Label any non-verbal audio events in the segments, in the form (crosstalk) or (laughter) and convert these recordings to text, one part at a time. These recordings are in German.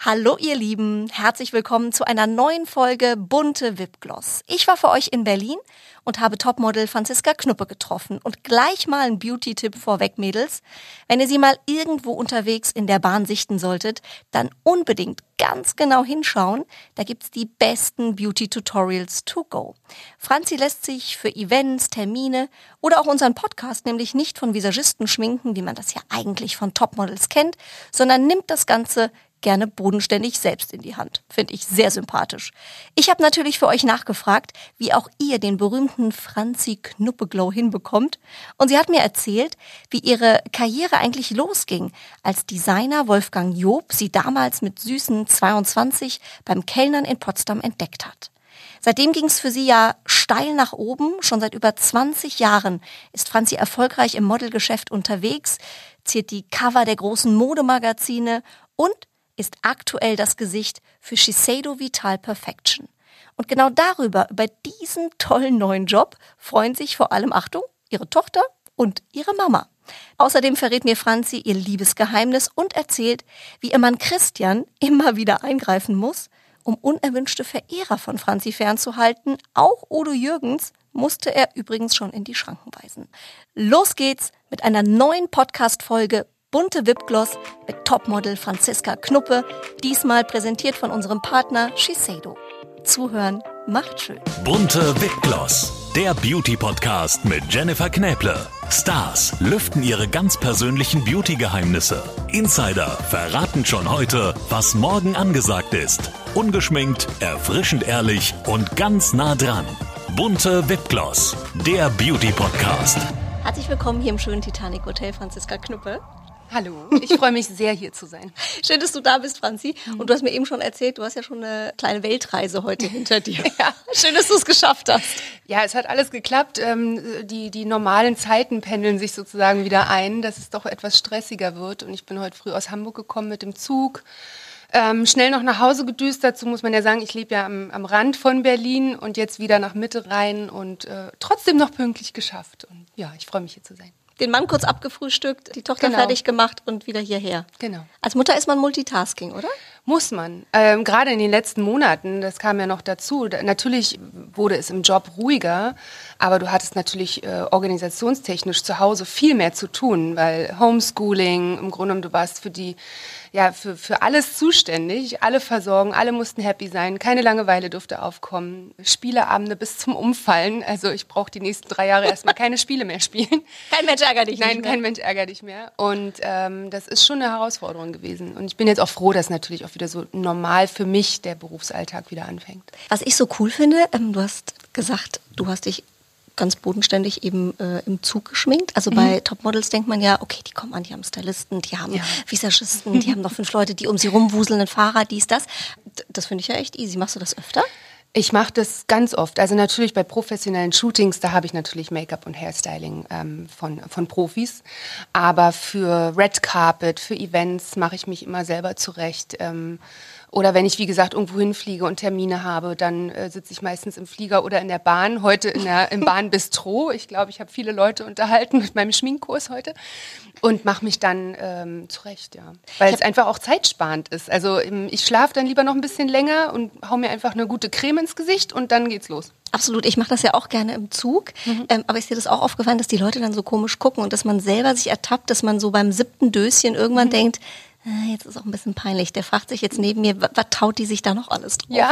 Hallo ihr Lieben, herzlich willkommen zu einer neuen Folge Bunte Wipgloss. Ich war für euch in Berlin und habe Topmodel Franziska Knuppe getroffen. Und gleich mal ein Beauty-Tipp vorweg, Mädels. Wenn ihr sie mal irgendwo unterwegs in der Bahn sichten solltet, dann unbedingt ganz genau hinschauen. Da gibt's die besten Beauty-Tutorials to go. Franzi lässt sich für Events, Termine oder auch unseren Podcast nämlich nicht von Visagisten schminken, wie man das ja eigentlich von Topmodels kennt, sondern nimmt das Ganze gerne bodenständig selbst in die Hand. Finde ich sehr sympathisch. Ich habe natürlich für euch nachgefragt, wie auch ihr den berühmten Franzi Knuppeglow hinbekommt. Und sie hat mir erzählt, wie ihre Karriere eigentlich losging, als Designer Wolfgang Job sie damals mit süßen 22 beim Kellnern in Potsdam entdeckt hat. Seitdem ging es für sie ja steil nach oben. Schon seit über 20 Jahren ist Franzi erfolgreich im Modelgeschäft unterwegs, ziert die Cover der großen Modemagazine und ist aktuell das Gesicht für Shiseido Vital Perfection. Und genau darüber, über diesen tollen neuen Job, freuen sich vor allem, Achtung, ihre Tochter und ihre Mama. Außerdem verrät mir Franzi ihr Liebesgeheimnis und erzählt, wie ihr Mann Christian immer wieder eingreifen muss, um unerwünschte Verehrer von Franzi fernzuhalten. Auch Odo Jürgens musste er übrigens schon in die Schranken weisen. Los geht's mit einer neuen Podcast-Folge bunte Wipgloss mit Topmodel Franziska Knuppe, diesmal präsentiert von unserem Partner Shiseido. Zuhören macht schön. Bunte Wipgloss, der Beauty-Podcast mit Jennifer Knäble. Stars lüften ihre ganz persönlichen Beauty-Geheimnisse. Insider verraten schon heute, was morgen angesagt ist. Ungeschminkt, erfrischend ehrlich und ganz nah dran. Bunte Wipgloss, der Beauty-Podcast. Herzlich willkommen hier im schönen Titanic Hotel, Franziska Knuppe. Hallo, ich freue mich sehr, hier zu sein. (laughs) Schön, dass du da bist, Franzi. Und du hast mir eben schon erzählt, du hast ja schon eine kleine Weltreise heute (laughs) hinter dir. ja. Schön, dass du es geschafft hast. Ja, es hat alles geklappt. Ähm, die, die normalen Zeiten pendeln sich sozusagen wieder ein, dass es doch etwas stressiger wird. Und ich bin heute früh aus Hamburg gekommen mit dem Zug. Ähm, schnell noch nach Hause gedüst. Dazu muss man ja sagen, ich lebe ja am, am Rand von Berlin und jetzt wieder nach Mitte rein und äh, trotzdem noch pünktlich geschafft. Und ja, ich freue mich hier zu sein den Mann kurz abgefrühstückt, die Tochter genau. fertig gemacht und wieder hierher. Genau. Als Mutter ist man Multitasking, oder? Muss man. Ähm, Gerade in den letzten Monaten, das kam ja noch dazu. Da, natürlich wurde es im Job ruhiger, aber du hattest natürlich äh, organisationstechnisch zu Hause viel mehr zu tun, weil Homeschooling, im Grunde genommen, du warst für die ja, für, für alles zuständig, alle versorgen, alle mussten happy sein, keine Langeweile durfte aufkommen, Spieleabende bis zum Umfallen. Also ich brauche die nächsten drei Jahre erstmal keine Spiele mehr spielen. (laughs) Kein Mensch ärgert dich Nein, kein Mensch ärgert dich mehr. Und ähm, das ist schon eine Herausforderung gewesen. Und ich bin jetzt auch froh, dass natürlich auch wieder so normal für mich der Berufsalltag wieder anfängt. Was ich so cool finde, ähm, du hast gesagt, du hast dich ganz bodenständig eben äh, im Zug geschminkt. Also mhm. bei Topmodels denkt man ja, okay, die kommen an, die haben Stylisten, die haben ja. Visagisten, die (laughs) haben noch fünf Leute, die um sie rumwuseln, ein Fahrer, dies, das. Das finde ich ja echt easy. Machst du das öfter? Ich mache das ganz oft. Also natürlich bei professionellen Shootings, da habe ich natürlich Make-up und Hairstyling ähm, von, von Profis. Aber für Red Carpet, für Events mache ich mich immer selber zurecht. Ähm, oder wenn ich, wie gesagt, irgendwo hinfliege und Termine habe, dann äh, sitze ich meistens im Flieger oder in der Bahn. Heute in der, im Bahnbistro. Ich glaube, ich habe viele Leute unterhalten mit meinem Schminkkurs heute und mache mich dann ähm, zurecht, ja. Weil es einfach auch zeitsparend ist. Also ähm, ich schlafe dann lieber noch ein bisschen länger und hau mir einfach eine gute Creme ins Gesicht und dann geht's los. Absolut, ich mache das ja auch gerne im Zug, mhm. ähm, aber ist dir das auch aufgefallen, dass die Leute dann so komisch gucken und dass man selber sich ertappt, dass man so beim siebten Döschen irgendwann mhm. denkt, jetzt ist auch ein bisschen peinlich. Der fragt sich jetzt neben mir, was, was taut die sich da noch alles drauf? Ja,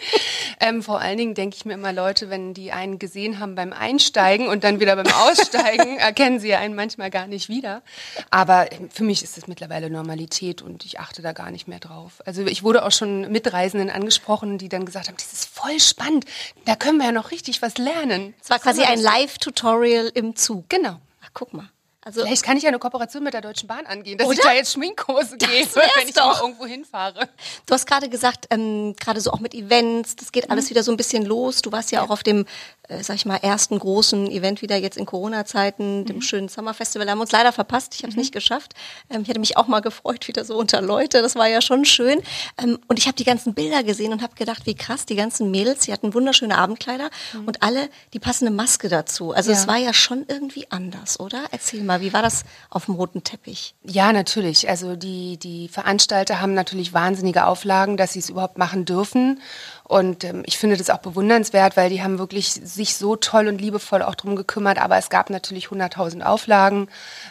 (laughs) ähm, vor allen Dingen denke ich mir immer, Leute, wenn die einen gesehen haben beim Einsteigen und dann wieder beim Aussteigen, (laughs) erkennen sie einen manchmal gar nicht wieder. Aber ähm, für mich ist das mittlerweile Normalität und ich achte da gar nicht mehr drauf. Also ich wurde auch schon Mitreisenden angesprochen, die dann gesagt haben, das ist voll spannend, da können wir ja noch richtig was lernen. Es war quasi ein Live-Tutorial im Zug. Genau. Ach, guck mal. Also Vielleicht kann ich ja eine Kooperation mit der Deutschen Bahn angehen, dass Oder? ich da jetzt Schminkkurse gebe, wenn ich doch. irgendwo hinfahre. Du hast gerade gesagt, ähm, gerade so auch mit Events, das geht alles mhm. wieder so ein bisschen los. Du warst ja, ja. auch auf dem äh, sag ich mal, ersten großen Event wieder jetzt in Corona-Zeiten, dem Mhm. schönen Summer Festival. Da haben wir uns leider verpasst. Ich habe es nicht geschafft. Ähm, ich hätte mich auch mal gefreut, wieder so unter Leute. Das war ja schon schön. Ähm, und ich habe die ganzen Bilder gesehen und habe gedacht, wie krass, die ganzen Mädels, die hatten wunderschöne Abendkleider und alle die passende Maske dazu. Also es Mhm. Ja. war ja schon irgendwie anders, oder? Erzähl mal, wie war das auf dem roten Teppich? Ja, natürlich. Also die, die Veranstalter haben natürlich wahnsinnige Auflagen, dass sie es überhaupt machen dürfen. Und ähm, ich finde das auch bewundernswert, weil die haben wirklich sich so toll und liebevoll auch drum gekümmert. Aber es gab natürlich 100.000 Auflagen.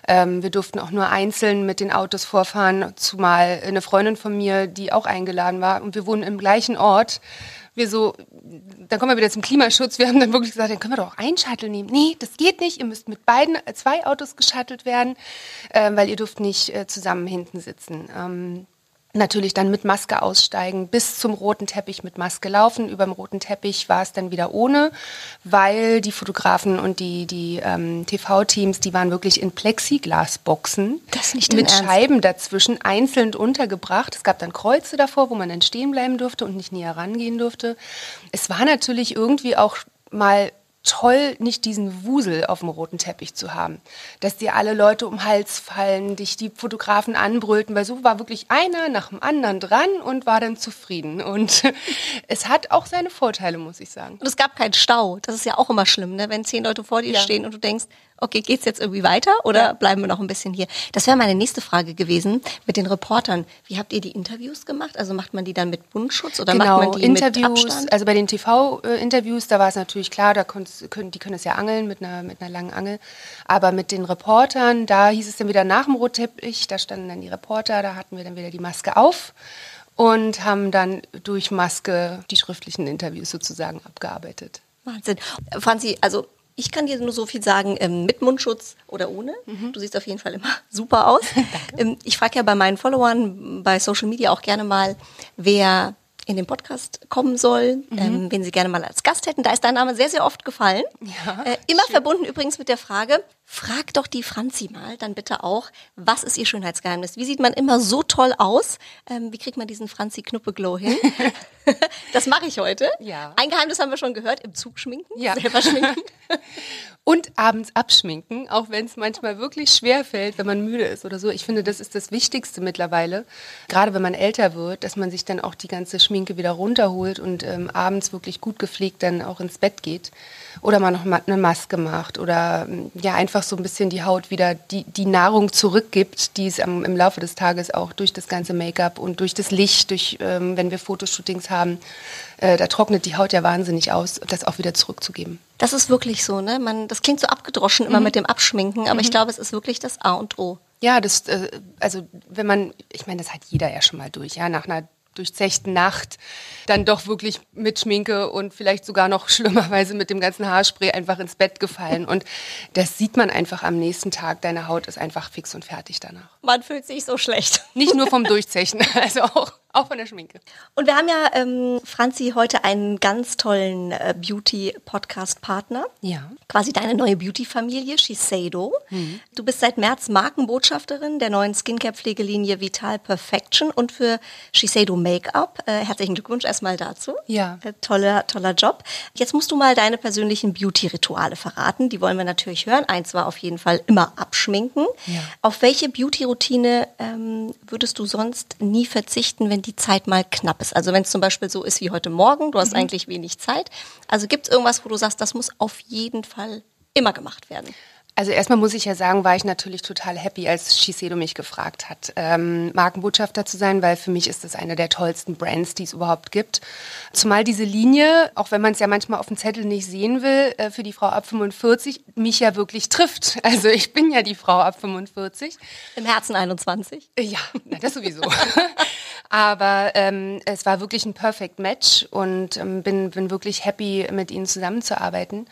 Ähm, wir durften auch nur einzeln mit den Autos vorfahren, zumal eine Freundin von mir, die auch eingeladen war. Und wir wohnen im gleichen Ort. Wir so, dann kommen wir wieder zum Klimaschutz. Wir haben dann wirklich gesagt, dann können wir doch auch einen Shuttle nehmen. Nee, das geht nicht. Ihr müsst mit beiden, äh, zwei Autos geschuttelt werden, ähm, weil ihr dürft nicht äh, zusammen hinten sitzen. Ähm, natürlich dann mit Maske aussteigen, bis zum roten Teppich mit Maske laufen. Über dem roten Teppich war es dann wieder ohne, weil die Fotografen und die, die ähm, TV-Teams, die waren wirklich in Plexiglasboxen Das nicht mit Ernst? Scheiben dazwischen einzeln untergebracht. Es gab dann Kreuze davor, wo man dann stehen bleiben durfte und nicht näher rangehen durfte. Es war natürlich irgendwie auch mal toll, nicht diesen Wusel auf dem roten Teppich zu haben. Dass dir alle Leute um den Hals fallen, dich die Fotografen anbrüllten, weil so war wirklich einer nach dem anderen dran und war dann zufrieden. Und (laughs) es hat auch seine Vorteile, muss ich sagen. Und es gab keinen Stau. Das ist ja auch immer schlimm, ne? wenn zehn Leute vor dir Ja. stehen und du denkst, okay, geht's jetzt irgendwie weiter oder Ja. bleiben wir noch ein bisschen hier? Das wäre meine nächste Frage gewesen mit den Reportern. Wie habt ihr die Interviews gemacht? Also macht man die dann mit Mundschutz oder macht man die Genau, Interviews, mit Abstand? also bei den TV-Interviews, da war es natürlich klar, da können, die können es ja angeln mit einer, mit einer langen Angel. Aber mit den Reportern, da hieß es dann wieder nach dem Rotteppich, da standen dann die Reporter, da hatten wir dann wieder die Maske auf und haben dann durch Maske die schriftlichen Interviews sozusagen abgearbeitet. Wahnsinn. Franzi, also ich kann dir nur so viel sagen, ähm, mit Mundschutz oder ohne. Mhm. Du siehst auf jeden Fall immer (laughs) super aus. (laughs) ähm, ich frage ja bei meinen Followern bei Social Media auch gerne mal, wer in den Podcast kommen soll, Mhm. ähm, wen sie gerne mal als Gast hätten. Da ist dein Name sehr, sehr oft gefallen. Ja, äh, immer verbunden übrigens mit der Frage, frag doch die Franzi mal dann bitte auch, was ist ihr Schönheitsgeheimnis? Wie sieht man immer so toll aus? Ähm, wie kriegt man diesen Franzi-Knuppe-Glow hin? (laughs) das mache ich heute. Ja. Ein Geheimnis haben wir schon gehört, im Zug schminken, Ja. selber schminken. (laughs) Und abends abschminken, auch wenn es manchmal wirklich schwer fällt, wenn man müde ist oder so. Ich finde, das ist das Wichtigste mittlerweile. Gerade wenn man älter wird, dass man sich dann auch die ganze Schminke wieder runterholt und ähm, abends wirklich gut gepflegt dann auch ins Bett geht. Oder man noch mal eine Maske macht oder ähm, ja einfach so ein bisschen die Haut wieder die, die Nahrung zurückgibt, die es am, im Laufe des Tages auch durch das ganze Make-up und durch das Licht, durch ähm, wenn wir Fotoshootings haben, äh, da trocknet die Haut ja wahnsinnig aus, das auch wieder zurückzugeben. Das ist wirklich so, ne? Man, das klingt so abgedroschen Mhm. immer mit dem Abschminken, aber ich glaube, es ist wirklich das A und O. Ja, das, äh, also wenn man, ich meine, das hat jeder ja schon mal durch, ja, nach einer durchzechten Nacht dann doch wirklich mit Schminke und vielleicht sogar noch (laughs) schlimmerweise mit dem ganzen Haarspray einfach ins Bett gefallen. Und das sieht man einfach am nächsten Tag. Deine Haut ist einfach fix und fertig danach. Man fühlt sich so schlecht. Nicht nur vom (laughs) Durchzechen, (laughs) also auch, auch von der Schminke. Und wir haben ja, ähm, Franzi, heute einen ganz tollen äh, Beauty-Podcast-Partner. Ja. Quasi deine neue Beauty-Familie, Shiseido. Du bist seit März Markenbotschafterin der neuen Skincare-Pflegelinie Vital Perfection und für Shiseido Make-up. Äh, herzlichen Glückwunsch erstmal dazu. Ja. Äh, toller, toller Job. Jetzt musst du mal deine persönlichen Beauty-Rituale verraten. Die wollen wir natürlich hören. Eins war auf jeden Fall immer abschminken. Ja. Auf welche Beauty-Routine ähm, würdest du sonst nie verzichten, wenn die Zeit mal knapp ist? Also wenn es zum Beispiel so ist wie heute Morgen, du hast Mhm. eigentlich wenig Zeit. Also gibt es irgendwas, wo du sagst, das muss auf jeden Fall immer gemacht werden? Also erstmal muss ich ja sagen, war ich natürlich total happy, als Shiseido mich gefragt hat, ähm, Markenbotschafter zu sein, weil für mich ist das eine der tollsten Brands, die es überhaupt gibt. Zumal diese Linie, auch wenn man es ja manchmal auf dem Zettel nicht sehen will, äh, für die Frau ab 45 mich ja wirklich trifft. (laughs) Also ich bin ja die Frau ab 45. Im Herzen 21. Ja, na, das sowieso. (laughs) Aber ähm, es war wirklich ein Perfect Match und ähm, bin, bin wirklich happy, mit ihnen zusammenzuarbeiten.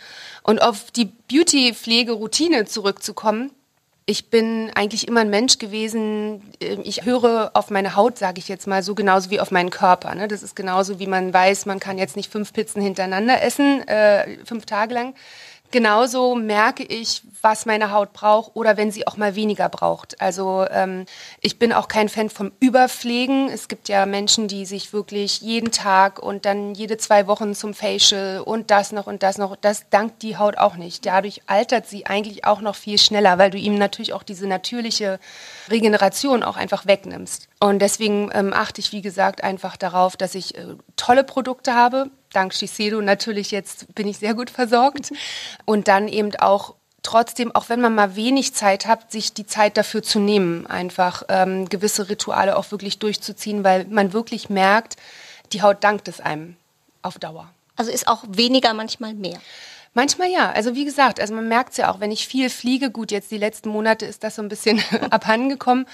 Und auf die Beauty-Pflege-Routine zurückzukommen. Ich bin eigentlich immer ein Mensch gewesen, äh, ich höre auf meine Haut, sage ich jetzt mal, so genauso wie auf meinen Körper. Ne? Das ist genauso, wie man weiß, man kann jetzt nicht fünf Pizzen hintereinander essen, äh, fünf Tage lang genauso merke ich, was meine Haut braucht oder wenn sie auch mal weniger braucht. Also ähm, ich bin auch kein Fan vom Überpflegen. Es gibt ja Menschen, die sich wirklich jeden Tag und dann jede zwei Wochen zum Facial und das noch und das noch. Das dankt die Haut auch nicht. Dadurch altert sie eigentlich auch noch viel schneller, weil du ihm natürlich auch diese natürliche Regeneration auch einfach wegnimmst. Und deswegen ähm, achte ich, wie gesagt, einfach darauf, dass ich äh, tolle Produkte habe. Dank Shiseido natürlich jetzt bin ich sehr gut versorgt. Und dann eben auch trotzdem, auch wenn man mal wenig Zeit hat, sich die Zeit dafür zu nehmen, einfach ähm, gewisse Rituale auch wirklich durchzuziehen, weil man wirklich merkt, die Haut dankt es einem auf Dauer. Also ist auch weniger manchmal mehr. Manchmal ja. Also wie gesagt, also man merkt es ja auch, wenn ich viel fliege, gut, jetzt die letzten Monate ist das so ein bisschen (laughs) abhandengekommen,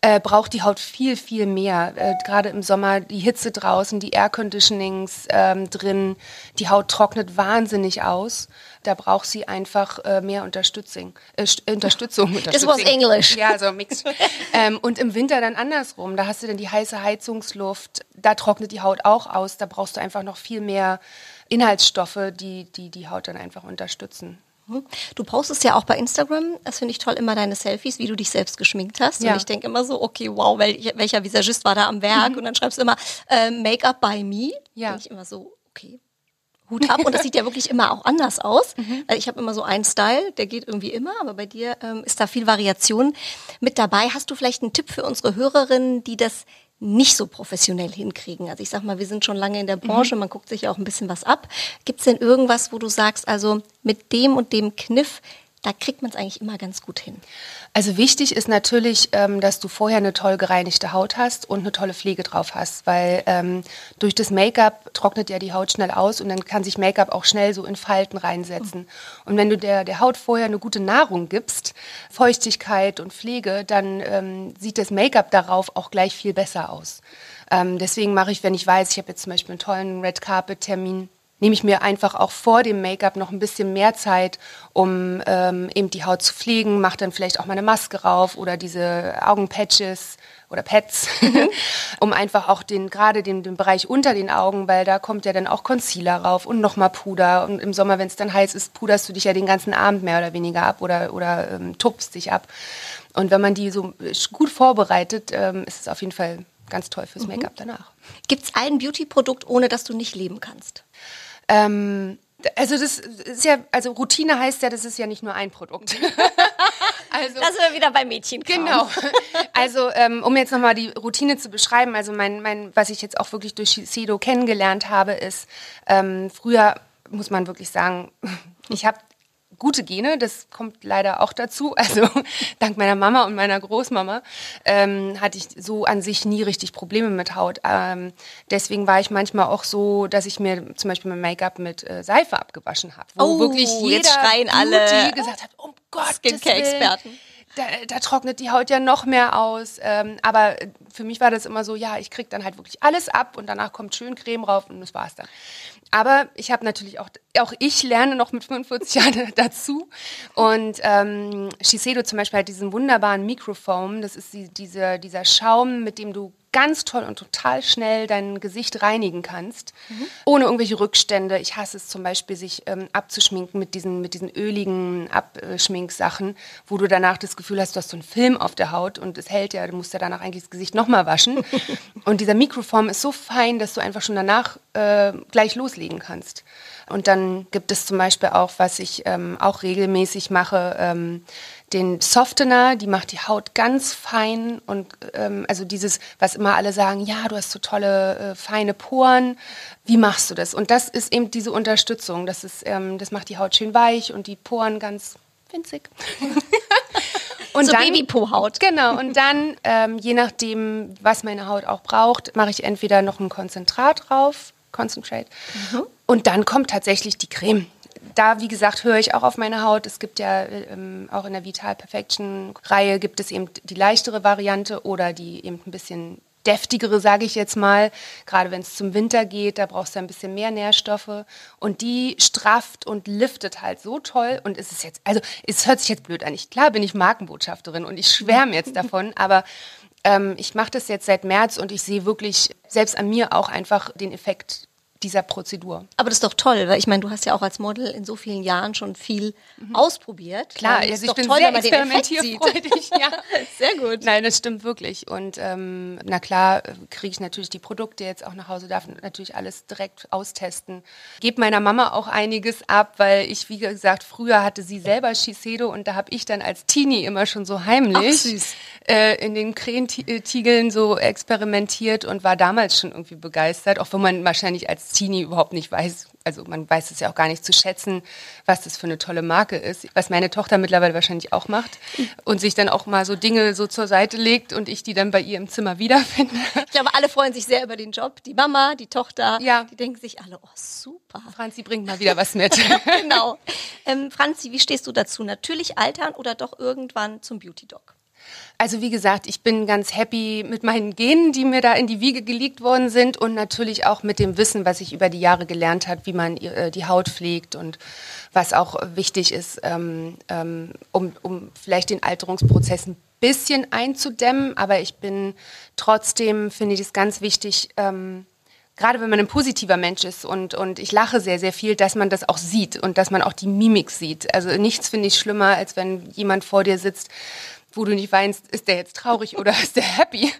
äh, braucht die Haut viel, viel mehr. Äh, Gerade im Sommer die Hitze draußen, die Air Conditionings ähm, drin, die Haut trocknet wahnsinnig aus. Da braucht sie einfach äh, mehr Unterstützung. Äh, Unterstützung. Das was Englisch. Ja, so mixed. (laughs) ähm, und im Winter dann andersrum. Da hast du dann die heiße Heizungsluft. Da trocknet die Haut auch aus. Da brauchst du einfach noch viel mehr Inhaltsstoffe, die, die die Haut dann einfach unterstützen. Du postest ja auch bei Instagram, das finde ich toll, immer deine Selfies, wie du dich selbst geschminkt hast. Ja. Und ich denke immer so, okay, wow, welcher Visagist war da am Werk? Mhm. Und dann schreibst du immer äh, Make-up by me. Ja. Denke ich immer so, okay, Hut ab. Und das sieht ja wirklich immer auch anders aus. Mhm. Ich habe immer so einen Style, der geht irgendwie immer, aber bei dir ähm, ist da viel Variation mit dabei. Hast du vielleicht einen Tipp für unsere Hörerinnen, die das nicht so professionell hinkriegen. Also ich sag mal, wir sind schon lange in der Branche, mhm. man guckt sich ja auch ein bisschen was ab. Gibt es denn irgendwas, wo du sagst, also mit dem und dem Kniff, da kriegt man es eigentlich immer ganz gut hin. Also wichtig ist natürlich, ähm, dass du vorher eine toll gereinigte Haut hast und eine tolle Pflege drauf hast, weil ähm, durch das Make-up trocknet ja die Haut schnell aus und dann kann sich Make-up auch schnell so in Falten reinsetzen. Mhm. Und wenn du der, der Haut vorher eine gute Nahrung gibst, Feuchtigkeit und Pflege, dann ähm, sieht das Make-up darauf auch gleich viel besser aus. Ähm, deswegen mache ich, wenn ich weiß, ich habe jetzt zum Beispiel einen tollen Red Carpet Termin, nehme ich mir einfach auch vor dem Make-up noch ein bisschen mehr Zeit, um ähm, eben die Haut zu pflegen, mache dann vielleicht auch mal eine Maske rauf oder diese Augenpatches oder Pads, mhm. (laughs) um einfach auch den gerade den, den Bereich unter den Augen, weil da kommt ja dann auch Concealer rauf und nochmal Puder und im Sommer, wenn es dann heiß ist, puderst du dich ja den ganzen Abend mehr oder weniger ab oder oder ähm, tupfst dich ab. Und wenn man die so gut vorbereitet, ähm, ist es auf jeden Fall ganz toll fürs mhm. Make-up danach. Gibt es ein Beauty-Produkt, ohne dass du nicht leben kannst? Ähm, also das ist ja, also Routine heißt ja, das ist ja nicht nur ein Produkt. (laughs) also, das sind wir wieder bei Mädchen. Genau. Also ähm, um jetzt nochmal die Routine zu beschreiben, also mein, mein, was ich jetzt auch wirklich durch Sido kennengelernt habe, ist ähm, früher muss man wirklich sagen, (laughs) ich habe gute Gene, das kommt leider auch dazu. (laughs) Also dank meiner Mama und meiner Großmama ähm, hatte ich so an sich nie richtig Probleme mit Haut. Ähm, deswegen war ich manchmal auch so, dass ich mir zum Beispiel mein Make-up mit äh, Seife abgewaschen habe. Wo oh, wirklich jeder jetzt schreien alle gesagt hat, oh Gott, Skincare-Experten. Da, da, trocknet die Haut ja noch mehr aus. Ähm, aber für mich war das immer so, ja, ich kriege dann halt wirklich alles ab und danach kommt schön Creme rauf und das war's dann. Aber ich habe natürlich auch, auch ich lerne noch mit 45 (laughs) Jahren dazu. Und ähm, Shiseido zum Beispiel hat diesen wunderbaren Microfoam. Das ist die, diese, dieser Schaum, mit dem du ganz toll und total schnell dein Gesicht reinigen kannst, mhm. ohne irgendwelche Rückstände. Ich hasse es zum Beispiel, sich ähm, abzuschminken mit diesen, mit diesen öligen Abschminksachen, wo du danach das Gefühl hast, du hast so einen Film auf der Haut und es hält ja, du musst ja danach eigentlich das Gesicht nochmal waschen. (laughs) und dieser Mikroform ist so fein, dass du einfach schon danach äh, gleich loslegen kannst. Und dann gibt es zum Beispiel auch, was ich ähm, auch regelmäßig mache, ähm, den Softener, die macht die Haut ganz fein und ähm, also dieses, was immer alle sagen, ja, du hast so tolle äh, feine Poren. Wie machst du das? Und das ist eben diese Unterstützung. Das ist, ähm, das macht die Haut schön weich und die Poren ganz winzig. (laughs) Und so Babypo-Haut. Genau. Und dann, ähm, je nachdem, was meine Haut auch braucht, mache ich entweder noch ein Konzentrat drauf, Concentrate, mhm. und dann kommt tatsächlich die Creme da, wie gesagt, höre ich auch auf meine Haut. Es gibt ja ähm, auch in der Vital Perfection Reihe gibt es eben die leichtere Variante oder die eben ein bisschen deftigere, sage ich jetzt mal. Gerade wenn es zum Winter geht, da brauchst du ein bisschen mehr Nährstoffe. Und die strafft und liftet halt so toll. Und es ist jetzt, also es hört sich jetzt blöd an. Ich, klar bin ich Markenbotschafterin und ich schwärme jetzt davon, (laughs) aber ähm, ich mache das jetzt seit März und ich sehe wirklich selbst an mir auch einfach den Effekt dieser Prozedur. Aber das ist doch toll, weil ich meine, du hast ja auch als Model in so vielen Jahren schon viel mhm. ausprobiert. Klar, also ich bin toll, sehr experimentierfreudig. ja. (laughs) Sehr gut. Nein, das stimmt wirklich. Und ähm, na klar, kriege ich natürlich die Produkte jetzt auch nach Hause, darf natürlich alles direkt austesten. Gebe meiner Mama auch einiges ab, weil ich, wie gesagt, früher hatte sie selber Shiseido und da habe ich dann als Teenie immer schon so heimlich äh, in den Krähentiegeln so experimentiert und war damals schon irgendwie begeistert, auch wenn man wahrscheinlich als Teenie überhaupt nicht weiß, also man weiß es ja auch gar nicht zu schätzen, was das für eine tolle Marke ist, was meine Tochter mittlerweile wahrscheinlich auch macht und sich dann auch mal so Dinge so zur Seite legt und ich die dann bei ihr im Zimmer wiederfinde. Ich glaube, alle freuen sich sehr über den Job. Die Mama, die Tochter, ja. die denken sich alle, oh super. Franzi bringt mal wieder was mit. (laughs) genau. Ähm, Franzi, wie stehst du dazu? Natürlich altern oder doch irgendwann zum Beauty Dog? Also wie gesagt, ich bin ganz happy mit meinen Genen, die mir da in die Wiege gelegt worden sind und natürlich auch mit dem Wissen, was ich über die Jahre gelernt habe, wie man äh, die Haut pflegt und was auch wichtig ist, ähm, ähm, um, um vielleicht den Alterungsprozess ein bisschen einzudämmen. Aber ich bin trotzdem, finde ich es ganz wichtig, ähm, gerade wenn man ein positiver Mensch ist und, und ich lache sehr, sehr viel, dass man das auch sieht und dass man auch die Mimik sieht. Also nichts finde ich schlimmer, als wenn jemand vor dir sitzt wo du nicht weinst, ist der jetzt traurig oder ist der happy?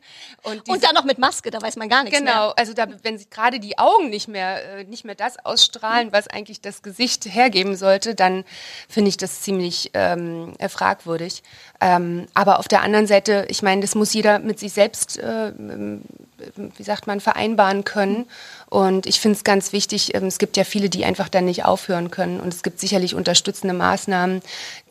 Und, diese, und dann noch mit Maske, da weiß man gar nichts genau, mehr. Genau, also da, wenn sich gerade die Augen nicht mehr, äh, nicht mehr das ausstrahlen, was eigentlich das Gesicht hergeben sollte, dann finde ich das ziemlich ähm, äh, fragwürdig. Ähm, aber auf der anderen Seite, ich meine, das muss jeder mit sich selbst, äh, wie sagt man, vereinbaren können. Und ich finde es ganz wichtig, ähm, es gibt ja viele, die einfach dann nicht aufhören können. Und es gibt sicherlich unterstützende Maßnahmen,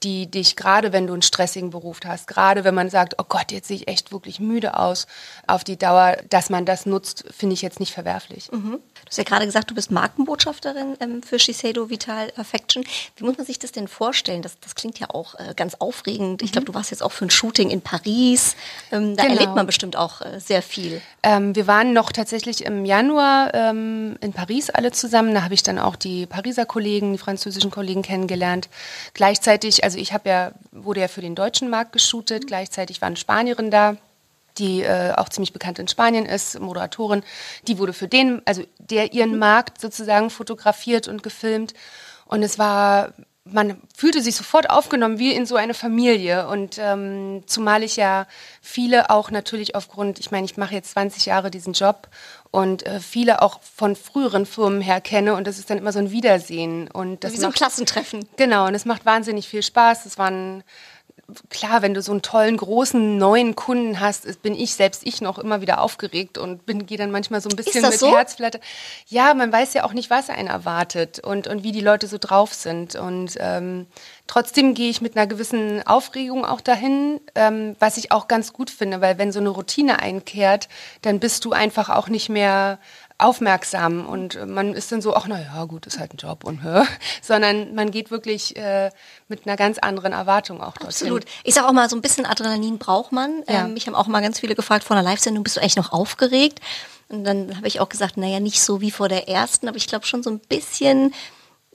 die dich, gerade wenn du einen stressigen Beruf hast, gerade wenn man sagt, oh Gott, jetzt sehe ich echt wirklich müde aus, auf die Dauer, dass man das nutzt, finde ich jetzt nicht verwerflich. Mhm. Du hast ja gerade gesagt, du bist Markenbotschafterin ähm, für Shiseido Vital Affection. Wie muss man sich das denn vorstellen? Das, das klingt ja auch äh, ganz aufregend. Ich glaube, du warst jetzt auch für ein Shooting in Paris. Ähm, da genau. erlebt man bestimmt auch äh, sehr viel. Ähm, wir waren noch tatsächlich im Januar ähm, in Paris alle zusammen. Da habe ich dann auch die Pariser Kollegen, die französischen Kollegen kennengelernt. Gleichzeitig, also ich habe ja, wurde ja für den deutschen Markt geshootet. Mhm. Gleichzeitig war eine Spanierin da die äh, auch ziemlich bekannt in Spanien ist, Moderatorin, die wurde für den, also der ihren mhm. Markt sozusagen fotografiert und gefilmt. Und es war, man fühlte sich sofort aufgenommen wie in so eine Familie. Und ähm, zumal ich ja viele auch natürlich aufgrund, ich meine, ich mache jetzt 20 Jahre diesen Job und äh, viele auch von früheren Firmen her kenne und das ist dann immer so ein Wiedersehen. Und das wie so ein Klassentreffen. Genau, und es macht wahnsinnig viel Spaß. Es waren klar, wenn du so einen tollen, großen, neuen Kunden hast, bin ich, selbst ich noch immer wieder aufgeregt und bin, gehe dann manchmal so ein bisschen mit so? Herzflatter. Ja, man weiß ja auch nicht, was einen erwartet und, und wie die Leute so drauf sind. Und ähm, trotzdem gehe ich mit einer gewissen Aufregung auch dahin, ähm, was ich auch ganz gut finde, weil wenn so eine Routine einkehrt, dann bist du einfach auch nicht mehr aufmerksam und man ist dann so, ach na ja, gut, ist halt ein Job und (laughs) hör, sondern man geht wirklich äh, mit einer ganz anderen Erwartung auch dorthin. Absolut. Ich sage auch mal, so ein bisschen Adrenalin braucht man. Ja. Ähm, mich haben auch mal ganz viele gefragt vor einer Live-Sendung, bist du eigentlich noch aufgeregt? Und dann habe ich auch gesagt, naja, nicht so wie vor der ersten, aber ich glaube schon so ein bisschen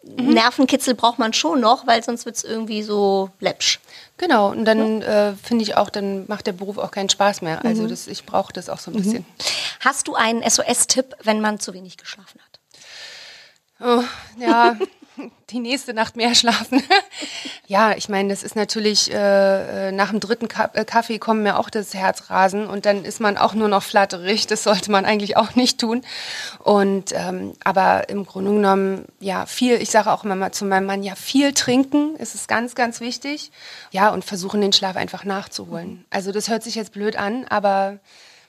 mhm. Nervenkitzel braucht man schon noch, weil sonst wird es irgendwie so läppsch. Genau, und dann ja. äh, finde ich auch, dann macht der Beruf auch keinen Spaß mehr. Also mhm. das, ich brauche das auch so ein mhm. bisschen. Hast du einen SOS-Tipp, wenn man zu wenig geschlafen hat? Oh, ja, (laughs) (laughs) die nächste Nacht mehr schlafen. (laughs) ja, ich meine, das ist natürlich, äh, äh nach dem dritten äh, Kaffee kommt mir auch das Herzrasen und dann ist man auch nur noch flatterig. Das sollte man eigentlich auch nicht tun. Und ähm, aber im Grunde genommen, ja, viel, ich sage auch immer mal zu meinem Mann, ja, viel trinken ist es ganz, ganz wichtig. Ja, und versuchen den Schlaf einfach nachzuholen. Also das hört sich jetzt blöd an, aber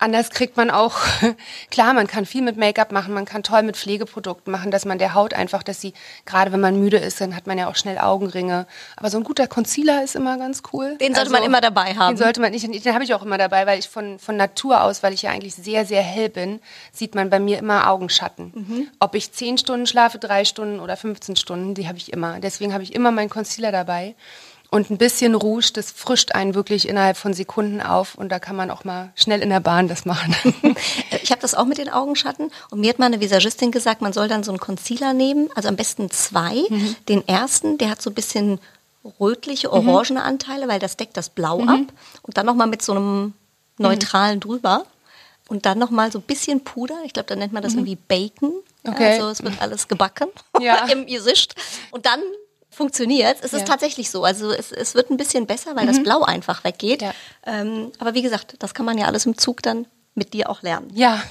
anders kriegt man auch, (laughs) klar, man kann viel mit Make-up machen, man kann toll mit Pflegeprodukten machen, dass man der Haut einfach, dass sie, gerade wenn man müde ist, dann hat man ja auch schnell Augenringe. Aber so ein guter Concealer ist immer ganz cool. Den sollte also, man immer dabei haben. Den sollte man nicht, den habe ich auch immer dabei, weil ich von, von Natur aus, weil ich ja eigentlich sehr, sehr hell bin, sieht man bei mir immer Augenschatten. Mhm. Ob ich 10 Stunden schlafe, 3 Stunden oder 15 Stunden, die habe ich immer. Deswegen habe ich immer meinen Concealer dabei. Und ein bisschen Rouge, das frischt einen wirklich innerhalb von Sekunden auf und da kann man auch mal schnell in der Bahn das machen. (laughs) ich habe das auch mit den Augenschatten und mir hat mal eine Visagistin gesagt, man soll dann so einen Concealer nehmen, also am besten zwei. Mhm. Den ersten, der hat so ein bisschen rötliche, mhm. orangene mhm. Anteile, weil das deckt das Blau mhm. ab und dann nochmal mit so einem neutralen drüber. und dann nochmal so ein bisschen Puder. Ich glaube, da nennt man das irgendwie Bacon. Okay. Also es wird alles gebacken Ja. (laughs) im Gesicht. Und dann funktioniert es. ist Ja. tatsächlich so. Also es, es wird ein bisschen besser, weil das Blau einfach weggeht. Ja. Ähm, aber wie gesagt, das kann man ja alles im Zug dann mit dir auch lernen. Ja.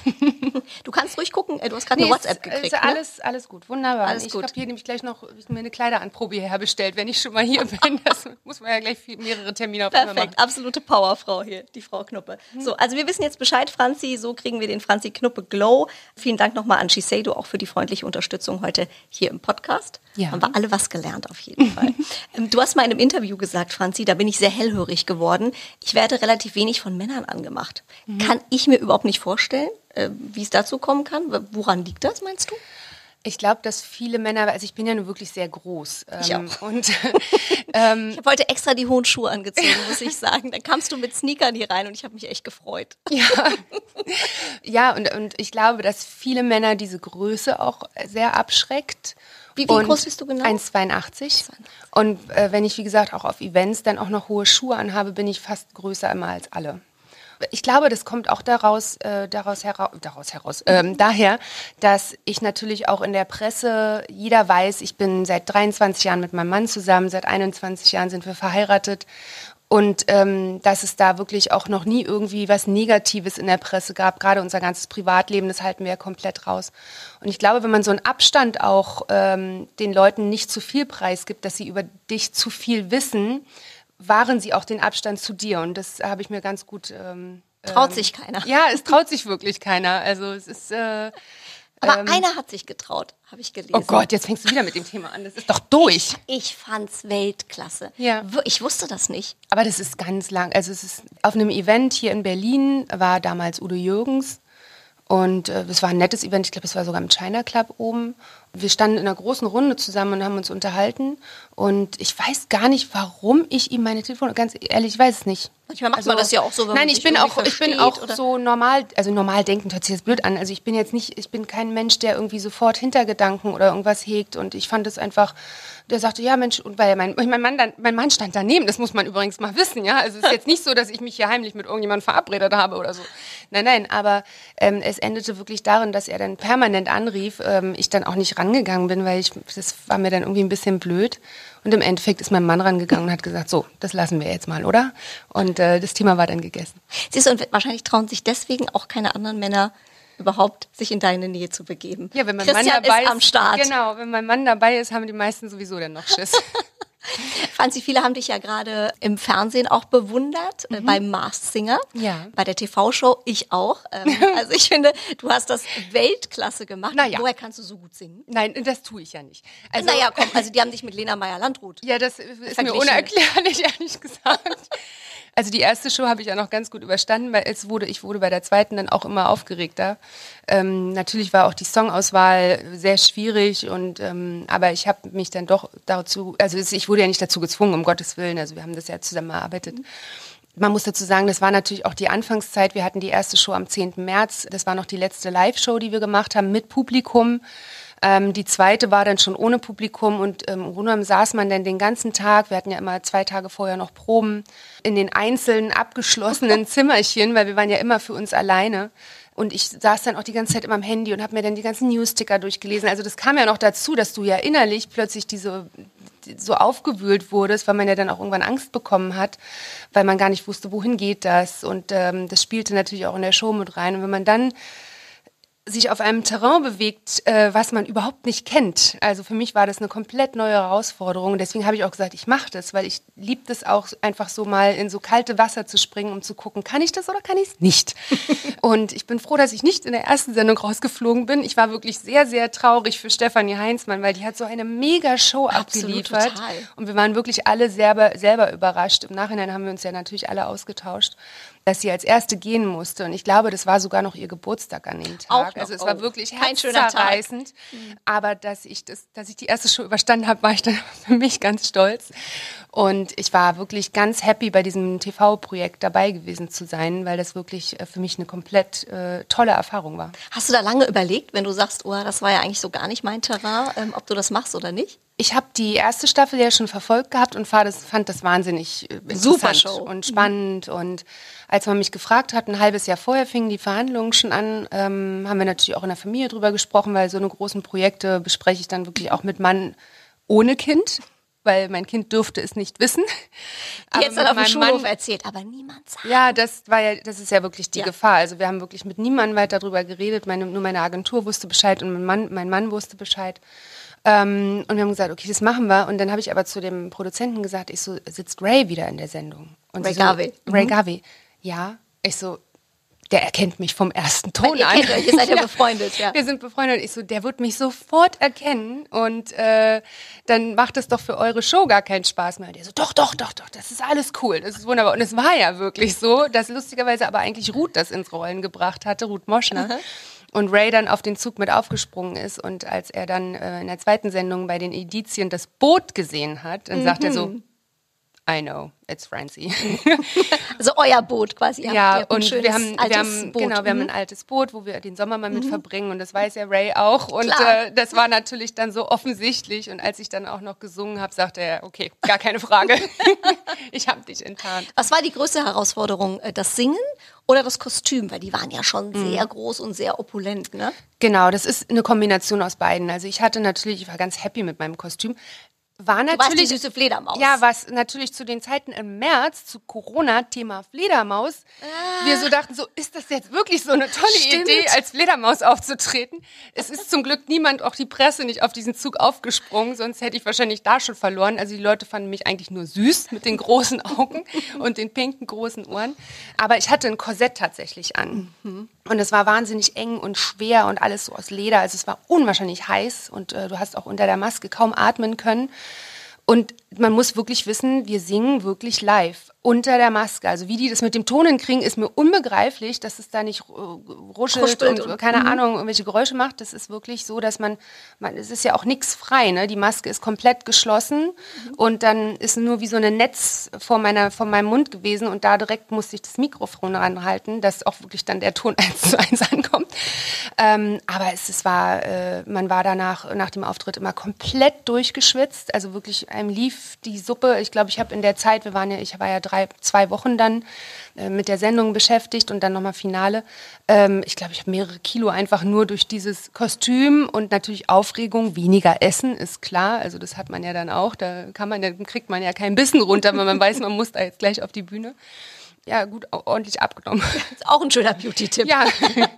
Du kannst ruhig gucken. äh, Du hast gerade Nee, eine WhatsApp gekriegt. Ist ne? alles, alles gut, wunderbar. Alles ich habe hier nämlich gleich noch ich mir eine Kleideranprobe hierher bestellt, wenn ich schon mal hier bin. Das (laughs) muss man ja gleich viel, mehrere Termine auf einmal machen. Perfekt, absolute Powerfrau hier, die Frau Knuppe. So, also wir wissen jetzt Bescheid, Franzi, so kriegen wir den Franzi Knuppe Glow. Vielen Dank nochmal an Shiseido auch für die freundliche Unterstützung heute hier im Podcast. Ja. Haben wir alle was gelernt auf jeden Fall. (laughs) ähm, du hast mal in einem Interview gesagt, Franzi, da bin ich sehr hellhörig geworden. Ich werde relativ wenig von Männern angemacht. Mhm. Kann ich mir überhaupt nicht vorstellen, äh, wie es dazu kommen kann. Woran liegt das, meinst du? Ich glaube, dass viele Männer, also ich bin ja nur wirklich sehr groß. Ich ähm, auch. Und (laughs) Ich habe heute extra die hohen Schuhe angezogen, (laughs) muss ich sagen. Dann kamst du mit Sneakern hier rein und ich habe mich echt gefreut. ja, und, und ich glaube, dass viele Männer diese Größe auch sehr abschreckt. Wie- wie groß bist du genau? 1,82. Und äh, wenn ich, wie gesagt, auch auf Events dann auch noch hohe Schuhe anhabe, bin ich fast größer immer als alle. Ich glaube, das kommt auch daraus, äh, daraus, hera daraus heraus, ähm, daher, dass ich natürlich auch in der Presse, jeder weiß, ich bin seit 23 Jahren mit meinem Mann zusammen, seit 21 Jahren sind wir verheiratet und ähm, dass es da wirklich auch noch nie irgendwie was Negatives in der Presse gab. Gerade unser ganzes Privatleben, das halten wir ja komplett raus. Und ich glaube, wenn man so einen Abstand auch ähm, den Leuten nicht zu viel preisgibt, dass sie über dich zu viel wissen, wahren sie auch den Abstand zu dir. Und das habe ich mir ganz gut. Ähm, Traut ähm, sich keiner. Ja, es traut sich wirklich keiner. Also es ist. Äh, Aber einer hat sich getraut, habe ich gelesen. oh Gott, jetzt fängst du wieder mit dem Thema an. Das ist doch durch. Ich fand's Weltklasse. Ja. Ich wusste das nicht. Aber das ist ganz lang. Also es ist auf einem Event hier in Berlin war damals Udo Jürgens und äh, es war ein nettes Event. Ich glaube, es war sogar im China Club oben. Wir standen in einer großen Runde zusammen und haben uns unterhalten. Und ich weiß gar nicht, warum ich ihm meine Telefon. Ganz ehrlich, ich weiß es nicht. Manchmal macht man das ja auch so, wenn man Nein, ich bin auch, ich bin auch oder? so normal, also normal denkend hört sich jetzt blöd an. Also ich bin jetzt nicht, ich bin kein Mensch, der irgendwie sofort Hintergedanken oder irgendwas hegt. Und ich fand es einfach, der sagte, ja Mensch, und weil mein, mein Mann dann, mein Mann stand daneben, das muss man übrigens mal wissen, ja. Also es ist jetzt nicht so, dass ich mich hier heimlich mit irgendjemandem verabredet habe oder so. Nein, nein, aber ähm, es endete wirklich darin, dass er dann permanent anrief, ähm, ich dann auch nicht rangegangen bin, weil ich, das war mir dann irgendwie ein bisschen blöd. Und im Endeffekt ist mein Mann rangegangen und hat gesagt, so, das lassen wir jetzt mal, oder? Und äh, das Thema war dann gegessen. Siehst du, und wahrscheinlich trauen sich deswegen auch keine anderen Männer überhaupt, sich in deine Nähe zu begeben. Ja, wenn mein Christian Mann dabei ist am Start. Genau, wenn mein Mann dabei ist, haben die meisten sowieso dann noch Schiss. (laughs) (laughs) Franzi, viele haben dich ja gerade im Fernsehen auch bewundert, äh, beim Mars Singer, Mhm. Ja. bei der TV-Show, ich auch. Ähm, (laughs) also ich finde, du hast das Weltklasse gemacht. Na ja. Woher kannst du so gut singen? Nein, das tue ich ja nicht. Also, naja, komm, also die haben dich mit Lena Meyer-Landrut. Ja, das ist mir unerklärlich, (laughs) ehrlich gesagt. Also die erste Show habe ich ja noch ganz gut überstanden, weil es wurde, ich wurde bei der zweiten dann auch immer aufgeregter. Ähm, natürlich war auch die Songauswahl sehr schwierig und ähm, aber ich habe mich dann doch dazu, also ich wurde ja nicht dazu gezwungen, um Gottes Willen. Also wir haben das ja zusammen erarbeitet. Man muss dazu sagen, das war natürlich auch die Anfangszeit. Wir hatten die erste Show am 10. März. Das war noch die letzte Live-Show, die wir gemacht haben mit Publikum. Ähm, die zweite war dann schon ohne Publikum und ähm, im Grunde genommen saß man dann den ganzen Tag, wir hatten ja immer zwei Tage vorher noch Proben, in den einzelnen abgeschlossenen (laughs) Zimmerchen, weil wir waren ja immer für uns alleine. Und ich saß dann auch die ganze Zeit immer am Handy und habe mir dann die ganzen Newsticker durchgelesen. Also das kam ja noch dazu, dass du ja innerlich plötzlich diese so aufgewühlt wurdest, weil man ja dann auch irgendwann Angst bekommen hat, weil man gar nicht wusste, wohin geht das. Und ähm, das spielte natürlich auch in der Show mit rein. Und wenn man dann sich auf einem Terrain bewegt, äh, was man überhaupt nicht kennt. Also für mich war das eine komplett neue Herausforderung. Deswegen habe ich auch gesagt, ich mache das, weil ich liebe das auch einfach so mal in so kalte Wasser zu springen, um zu gucken, kann ich das oder kann ich es nicht? (laughs) und ich bin froh, dass ich nicht in der ersten Sendung rausgeflogen bin. Ich war wirklich sehr, sehr traurig für Stefanie Heinzmann, weil die hat so eine mega Show Absolut, abgeliefert. total. Und wir waren wirklich alle selber, selber überrascht. Im Nachhinein haben wir uns ja natürlich alle ausgetauscht, dass sie als erste gehen musste. Und ich glaube, das war sogar noch ihr Geburtstag an dem Tag. Auch. Also es war Oh, wirklich herzzerreißend. Aber dass ich, das, dass ich die erste Show überstanden habe, war ich dann (laughs) für mich ganz stolz. Und ich war wirklich ganz happy, bei diesem TV-Projekt dabei gewesen zu sein, weil das wirklich äh, für mich eine komplett äh, tolle Erfahrung war. Hast du da lange überlegt, wenn du sagst, oh, das war ja eigentlich so gar nicht mein Terrain, ähm, ob du das machst oder nicht? Ich habe die erste Staffel ja schon verfolgt gehabt und fand das, fand das wahnsinnig äh, Super Show. und spannend. Mhm. Und als man mich gefragt hat, ein halbes Jahr vorher fingen die Verhandlungen schon an, ähm, haben wir natürlich auch in der Familie drüber gesprochen, weil so eine großen Projekte bespreche ich dann wirklich auch mit Mann ohne Kind weil mein Kind dürfte es nicht wissen. Jetzt dann auf dem Schulhof Mann, erzählt, aber niemand sagt. Ja, das war ja, das ist ja wirklich die ja. Gefahr. Also wir haben wirklich mit niemandem weiter darüber geredet. Meine, nur meine Agentur wusste Bescheid und mein Mann, mein Mann wusste Bescheid. Ähm, und wir haben gesagt, okay, das machen wir. Und dann habe ich aber zu dem Produzenten gesagt, ich so, sitzt Ray wieder in der Sendung? Und Ray so, Garvey. Ray mhm. Garvey. Ja. Ich so, der erkennt mich vom ersten Ton ihr an. Euch, ihr seid (laughs) ja befreundet, ja. Wir sind befreundet. Ich so, der wird mich sofort erkennen und äh, dann macht es doch für eure Show gar keinen Spaß mehr. Und der so, doch, doch, doch, doch, das ist alles cool, das ist wunderbar. Und es war ja wirklich so, dass lustigerweise aber eigentlich Ruth das ins Rollen gebracht hatte, Ruth Moschner. Mhm und Ray dann auf den Zug mit aufgesprungen ist und als er dann äh, in der zweiten Sendung bei den Edizien das Boot gesehen hat, dann mhm. sagt er so, mhm. I know, it's Francie. (laughs) also euer Boot quasi. Ja, und wir haben, wir haben Boot. genau, wir haben mhm. ein altes Boot, wo wir den Sommer mal mit mhm. verbringen und das weiß ja Ray auch und äh, das war natürlich dann so offensichtlich und als ich dann auch noch gesungen habe, sagte er, okay, gar keine Frage, (laughs) ich habe dich enttarnt. Was war die größte Herausforderung, äh, das Singen oder das Kostüm, weil die waren ja schon mhm. sehr groß und sehr opulent, ne? Genau, das ist eine Kombination aus beiden. Also ich hatte natürlich, ich war ganz happy mit meinem Kostüm war natürlich. Du warst die süße Fledermaus. Ja, was natürlich zu den Zeiten im März, zu Corona, Thema Fledermaus, ah. wir so dachten, so, ist das jetzt wirklich so eine tolle Stimmt. Idee, als Fledermaus aufzutreten? Es ist zum Glück niemand, auch die Presse, nicht auf diesen Zug aufgesprungen, sonst hätte ich wahrscheinlich da schon verloren. Also die Leute fanden mich eigentlich nur süß mit den großen Augen (laughs) und den pinken großen Ohren. Aber ich hatte ein Korsett tatsächlich an. Mhm. Und es war wahnsinnig eng und schwer und alles so aus Leder. Also es war unwahrscheinlich heiß und äh, du hast auch unter der Maske kaum atmen können. Und man muss wirklich wissen, wir singen wirklich live unter der Maske. Also wie die das mit dem Ton hinkriegen, ist mir unbegreiflich, dass es da nicht äh, ruschelt und, und, keine mhm. Ahnung, irgendwelche Geräusche macht. Das ist wirklich so, dass man, man es ist ja auch nichts frei. Ne? Die Maske ist komplett geschlossen mhm. und dann ist nur wie so ein Netz vor, meiner, vor meinem Mund gewesen und da direkt musste ich das Mikrofon ranhalten, dass auch wirklich dann der Ton (laughs) eins zu eins ankommt. Ähm, aber es, es war, äh, man war danach, nach dem Auftritt immer komplett durchgeschwitzt. Also wirklich, einem lief die Suppe. Ich glaube, ich habe in der Zeit, wir waren ja, ich war ja drei, zwei Wochen dann äh, mit der Sendung beschäftigt und dann nochmal Finale. Ähm, ich glaube, ich habe mehrere Kilo einfach nur durch dieses Kostüm und natürlich Aufregung, weniger Essen, ist klar. Also das hat man ja dann auch. Da kann man, da kriegt man ja kein Bissen runter, wenn man weiß, man muss da jetzt gleich auf die Bühne ja gut, ordentlich abgenommen. Das (laughs) ist auch ein schöner Beauty-Tipp. Ja,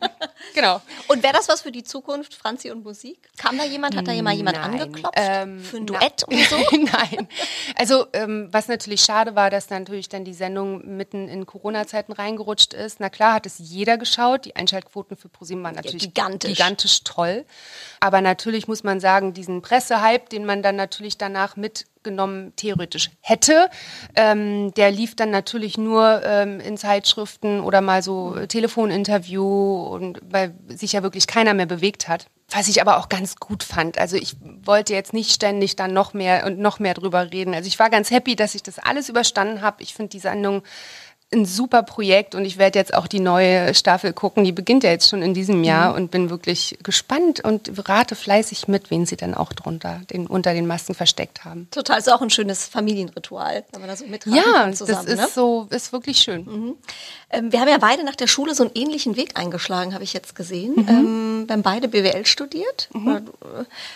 (laughs) genau. Wäre das was für die Zukunft, Franzi und Musik? Kam da jemand, hat da jemand Nein. angeklopft ähm, für ein Duett und so? (laughs) Nein. Also ähm, was natürlich schade war, dass natürlich dann die Sendung mitten in Corona-Zeiten reingerutscht ist. Na klar, hat es jeder geschaut. Die Einschaltquoten für ProSieben waren natürlich ja, gigantisch. gigantisch toll. Aber natürlich muss man sagen, diesen Pressehype, den man dann natürlich danach mit genommen theoretisch hätte. Ähm, der lief dann natürlich nur ähm, in Zeitschriften oder mal so Telefoninterview und weil sich ja wirklich keiner mehr bewegt hat. Was ich aber auch ganz gut fand. Also ich wollte jetzt nicht ständig dann noch mehr und noch mehr drüber reden. Also ich war ganz happy, dass ich das alles überstanden habe. Ich finde die Sendung ein super Projekt und ich werde jetzt auch die neue Staffel gucken. Die beginnt ja jetzt schon in diesem Jahr mhm. und bin wirklich gespannt und rate fleißig mit, wen sie dann auch drunter, den, unter den Masken versteckt haben. Total, ist auch ein schönes Familienritual, wenn man da so mitraten ja, zusammen. Ja, das ist ne? so, ist wirklich schön. Mhm. Ähm, wir haben ja beide nach der Schule so einen ähnlichen Weg eingeschlagen, habe ich jetzt gesehen. Mhm. Ähm, wir haben beide BWL studiert. Mhm. Äh,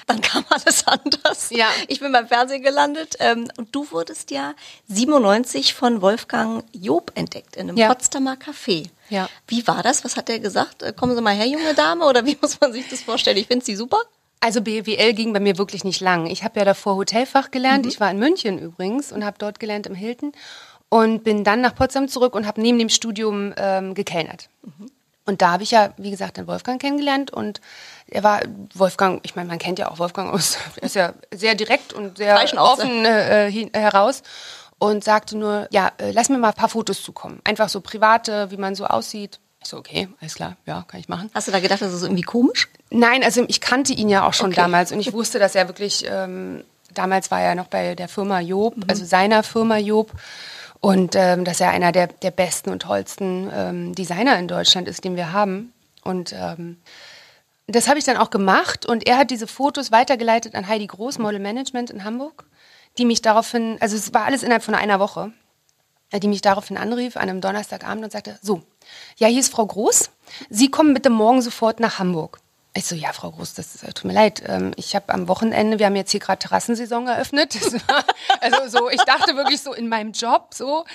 dann kam alles (laughs) anders. Ja. Ich bin beim Fernsehen gelandet ähm, und du wurdest ja 97 von Wolfgang Job entdeckt in einem ja. Potsdamer Café. Ja. Wie war das? Was hat der gesagt? Äh, kommen Sie mal her, junge Dame? Oder wie (laughs) muss man sich das vorstellen? Ich finde sie super. Also BWL ging bei mir wirklich nicht lang. Ich habe ja davor Hotelfach gelernt. Mhm. Ich war in München übrigens und habe dort gelernt im Hilton und bin dann nach Potsdam zurück und habe neben dem Studium ähm, gekellnert. Mhm. Und da habe ich ja, wie gesagt, den Wolfgang kennengelernt und er war Wolfgang, ich meine, man kennt ja auch Wolfgang aus, er (laughs) ist ja sehr direkt und sehr offen äh, äh heraus und sagte nur, ja, äh, lass mir mal ein paar Fotos zukommen. Einfach so private, wie man so aussieht. Ich so, okay, alles klar, ja, kann ich machen. Hast du da gedacht, das ist irgendwie komisch? Nein, also ich kannte ihn ja auch schon okay. damals und ich wusste, dass er wirklich, ähm, damals war er noch bei der Firma Job, mhm. also seiner Firma Job. Und ähm, dass er einer der, der besten und tollsten ähm, Designer in Deutschland ist, den wir haben. Und ähm, das habe ich dann auch gemacht und er hat diese Fotos weitergeleitet an Heidi Groß, Model Management in Hamburg, die mich daraufhin, also es war alles innerhalb von einer Woche, die mich daraufhin anrief an einem Donnerstagabend und sagte, so, ja, hier ist Frau Groß, Sie kommen bitte morgen sofort nach Hamburg. Ich so, ja, Frau Groß, das äh, tut mir leid. Ähm, ich habe am Wochenende, wir haben jetzt hier gerade Terrassensaison eröffnet. (laughs) War, also so, ich dachte wirklich so in meinem Job, so,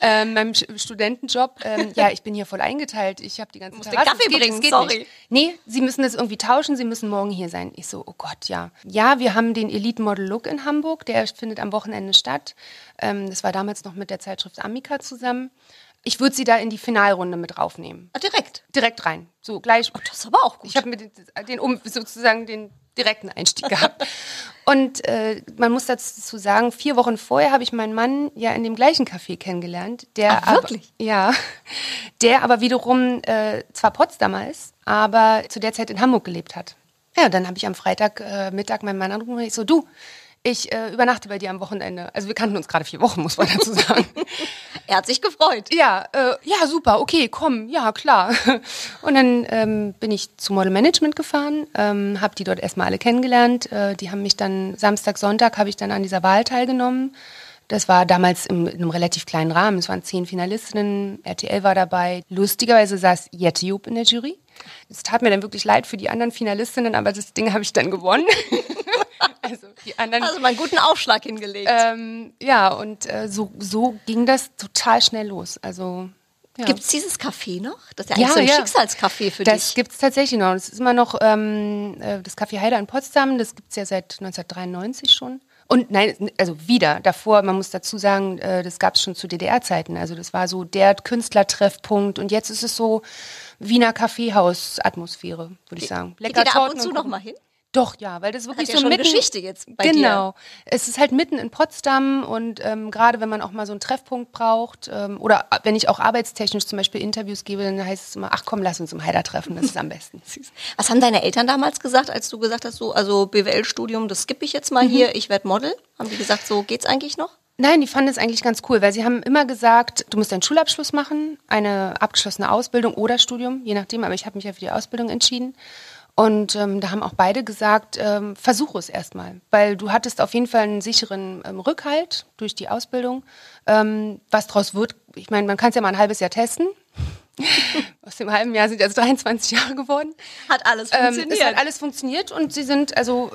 ähm, meinem Studentenjob, ähm, ja, ich bin hier voll eingeteilt. Ich habe die ganze Zeit. Kaffee geht, bringen, sorry. Nicht. Nee, Sie müssen das irgendwie tauschen, Sie müssen morgen hier sein. Ich so, oh Gott, ja. Ja, wir haben den Elite Model Look in Hamburg, der findet am Wochenende statt. Ähm, das war damals noch mit der Zeitschrift Amica zusammen. Ich würde sie da in die Finalrunde mit raufnehmen. Ah, direkt? Direkt rein. So gleich. Oh, das ist aber auch gut. Ich habe mir den, den, um, sozusagen den direkten Einstieg (laughs) gehabt. Und äh, man muss dazu sagen, vier Wochen vorher habe ich meinen Mann ja in dem gleichen Café kennengelernt. Der Ach, wirklich? Aber, ja. Der aber wiederum äh, zwar Potsdamer ist, aber zu der Zeit in Hamburg gelebt hat. Ja, dann habe ich am Freitag äh, Mittag meinen Mann angerufen und ich so, du, ich äh, übernachte bei dir am Wochenende. Also wir kannten uns gerade vier Wochen, muss man dazu sagen. (laughs) er hat sich gefreut. Ja, äh, ja, super, okay, komm, ja, klar. Und dann ähm, bin ich zu Model Management gefahren, ähm, habe die dort erstmal alle kennengelernt. Äh, die haben mich dann, Samstag, Sonntag habe ich dann an dieser Wahl teilgenommen. Das war damals im, in einem relativ kleinen Rahmen. Es waren zehn Finalistinnen, RTL war dabei. Lustigerweise saß Jette Job in der Jury. Es tat mir dann wirklich leid für die anderen Finalistinnen, aber das Ding habe ich dann gewonnen. (laughs) (laughs) also die anderen. Also mal einen guten Aufschlag hingelegt. Ähm, ja, und äh, so, so ging das total schnell los. Also ja. Gibt es dieses Café noch? Das ist ja eigentlich ja, so ein ja. Schicksalscafé für das dich. Das gibt es tatsächlich noch. Das ist immer noch ähm, äh, das Café Heider in Potsdam. Das gibt es ja seit 1993 schon. Und nein, also wieder. Davor, man muss dazu sagen, äh, das gab es schon zu DDR-Zeiten. Also das war so der Künstlertreffpunkt. Und jetzt ist es so Wiener Kaffeehaus-Atmosphäre, würde ich sagen. Lecker Geht ihr da ab und zu noch mal hin? Doch, ja, weil das wirklich Hat ja so mitten Geschichte jetzt bei genau. Dir. Es ist halt mitten in Potsdam und ähm, gerade wenn man auch mal so einen Treffpunkt braucht ähm, oder wenn ich auch arbeitstechnisch zum Beispiel Interviews gebe, dann heißt es immer, ach komm, lass uns im Heider treffen, das ist am besten. (laughs) Was haben deine Eltern damals gesagt, als du gesagt hast, so also BWL-Studium, das skippe ich jetzt mal mhm. hier, ich werde Model? Haben die gesagt, so geht's eigentlich noch? Nein, die fanden es eigentlich ganz cool, weil sie haben immer gesagt, du musst deinen Schulabschluss machen, eine abgeschlossene Ausbildung oder Studium, je nachdem, aber ich habe mich ja für die Ausbildung entschieden. Und ähm, da haben auch beide gesagt, ähm, versuche es erstmal, weil du hattest auf jeden Fall einen sicheren ähm, Rückhalt durch die Ausbildung. Ähm, was daraus wird, ich meine, man kann es ja mal ein halbes Jahr testen. (laughs) Aus dem halben Jahr sind jetzt 23 Jahre geworden. Hat alles funktioniert. Ähm, es hat alles funktioniert und sie sind also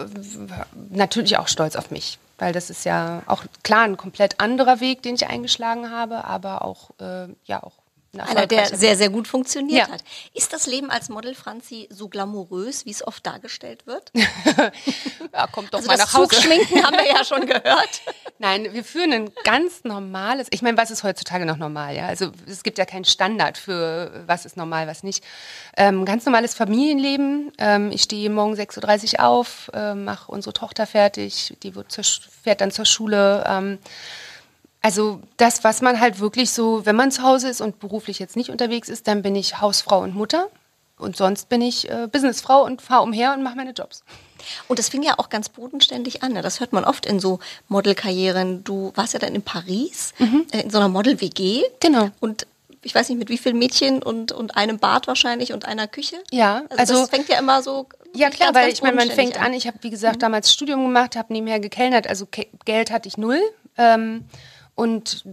natürlich auch stolz auf mich, weil das ist ja auch klar ein komplett anderer Weg, den ich eingeschlagen habe, aber auch äh, ja auch einer, der sehr, sehr gut funktioniert ja. hat. Ist das Leben als Model, Franzi, so glamourös, wie es oft dargestellt wird? (laughs) ja, kommt doch also mal nach Hause. Zugschminken haben wir ja schon gehört. (laughs) Nein, wir führen ein ganz normales, ich meine, was ist heutzutage noch normal? Ja? Also es gibt ja keinen Standard für was ist normal, was nicht. Ähm, ganz normales Familienleben. Ähm, ich stehe morgen 6.30 Uhr auf, äh, mache unsere Tochter fertig, die wird zur, fährt dann zur Schule. Ähm, also das, was man halt wirklich so, wenn man zu Hause ist und beruflich jetzt nicht unterwegs ist, dann bin ich Hausfrau und Mutter. Und sonst bin ich äh, Businessfrau und fahre umher und mache meine Jobs. Und das fing ja auch ganz bodenständig an. Ne? Das hört man oft in so Modelkarrieren. Du warst ja dann in Paris, mhm. äh, in so einer Model-WG. Genau. Und ich weiß nicht, mit wie vielen Mädchen und, und einem Bad wahrscheinlich und einer Küche. Ja, also, also das fängt ja immer so. Ja klar, ganz, weil ganz ich meine, man fängt an. an. Ich habe wie gesagt mhm. damals Studium gemacht, habe nebenher gekellnert, also Geld hatte ich null. Ähm, und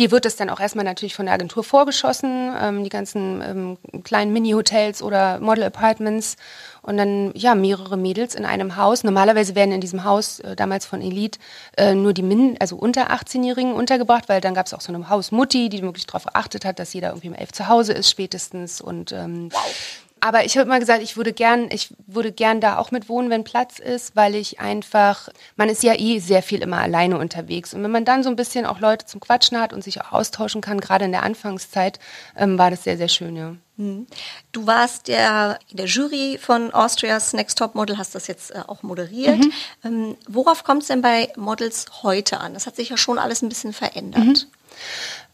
dir wird es dann auch erstmal natürlich von der Agentur vorgeschossen, ähm, die ganzen ähm, kleinen Mini-Hotels oder Model-Apartments und dann ja mehrere Mädels in einem Haus. Normalerweise werden in diesem Haus äh, damals von Elite äh, nur die Min also unter 18-Jährigen untergebracht, weil dann gab es auch so eine Hausmutti, die wirklich darauf geachtet hat, dass jeder irgendwie um elf zu Hause ist spätestens und ähm, wow. Aber ich habe immer gesagt, ich würde gern, ich würde gern da auch mit wohnen, wenn Platz ist, weil ich einfach, man ist ja eh sehr viel immer alleine unterwegs. Und wenn man dann so ein bisschen auch Leute zum Quatschen hat und sich auch austauschen kann, gerade in der Anfangszeit, ähm, war das sehr, sehr schön, ja. Mhm. Du warst ja in der Jury von Austrias Next Top Model, hast das jetzt äh, auch moderiert. Mhm. Ähm, worauf kommt es denn bei Models heute an? Das hat sich ja schon alles ein bisschen verändert. Mhm.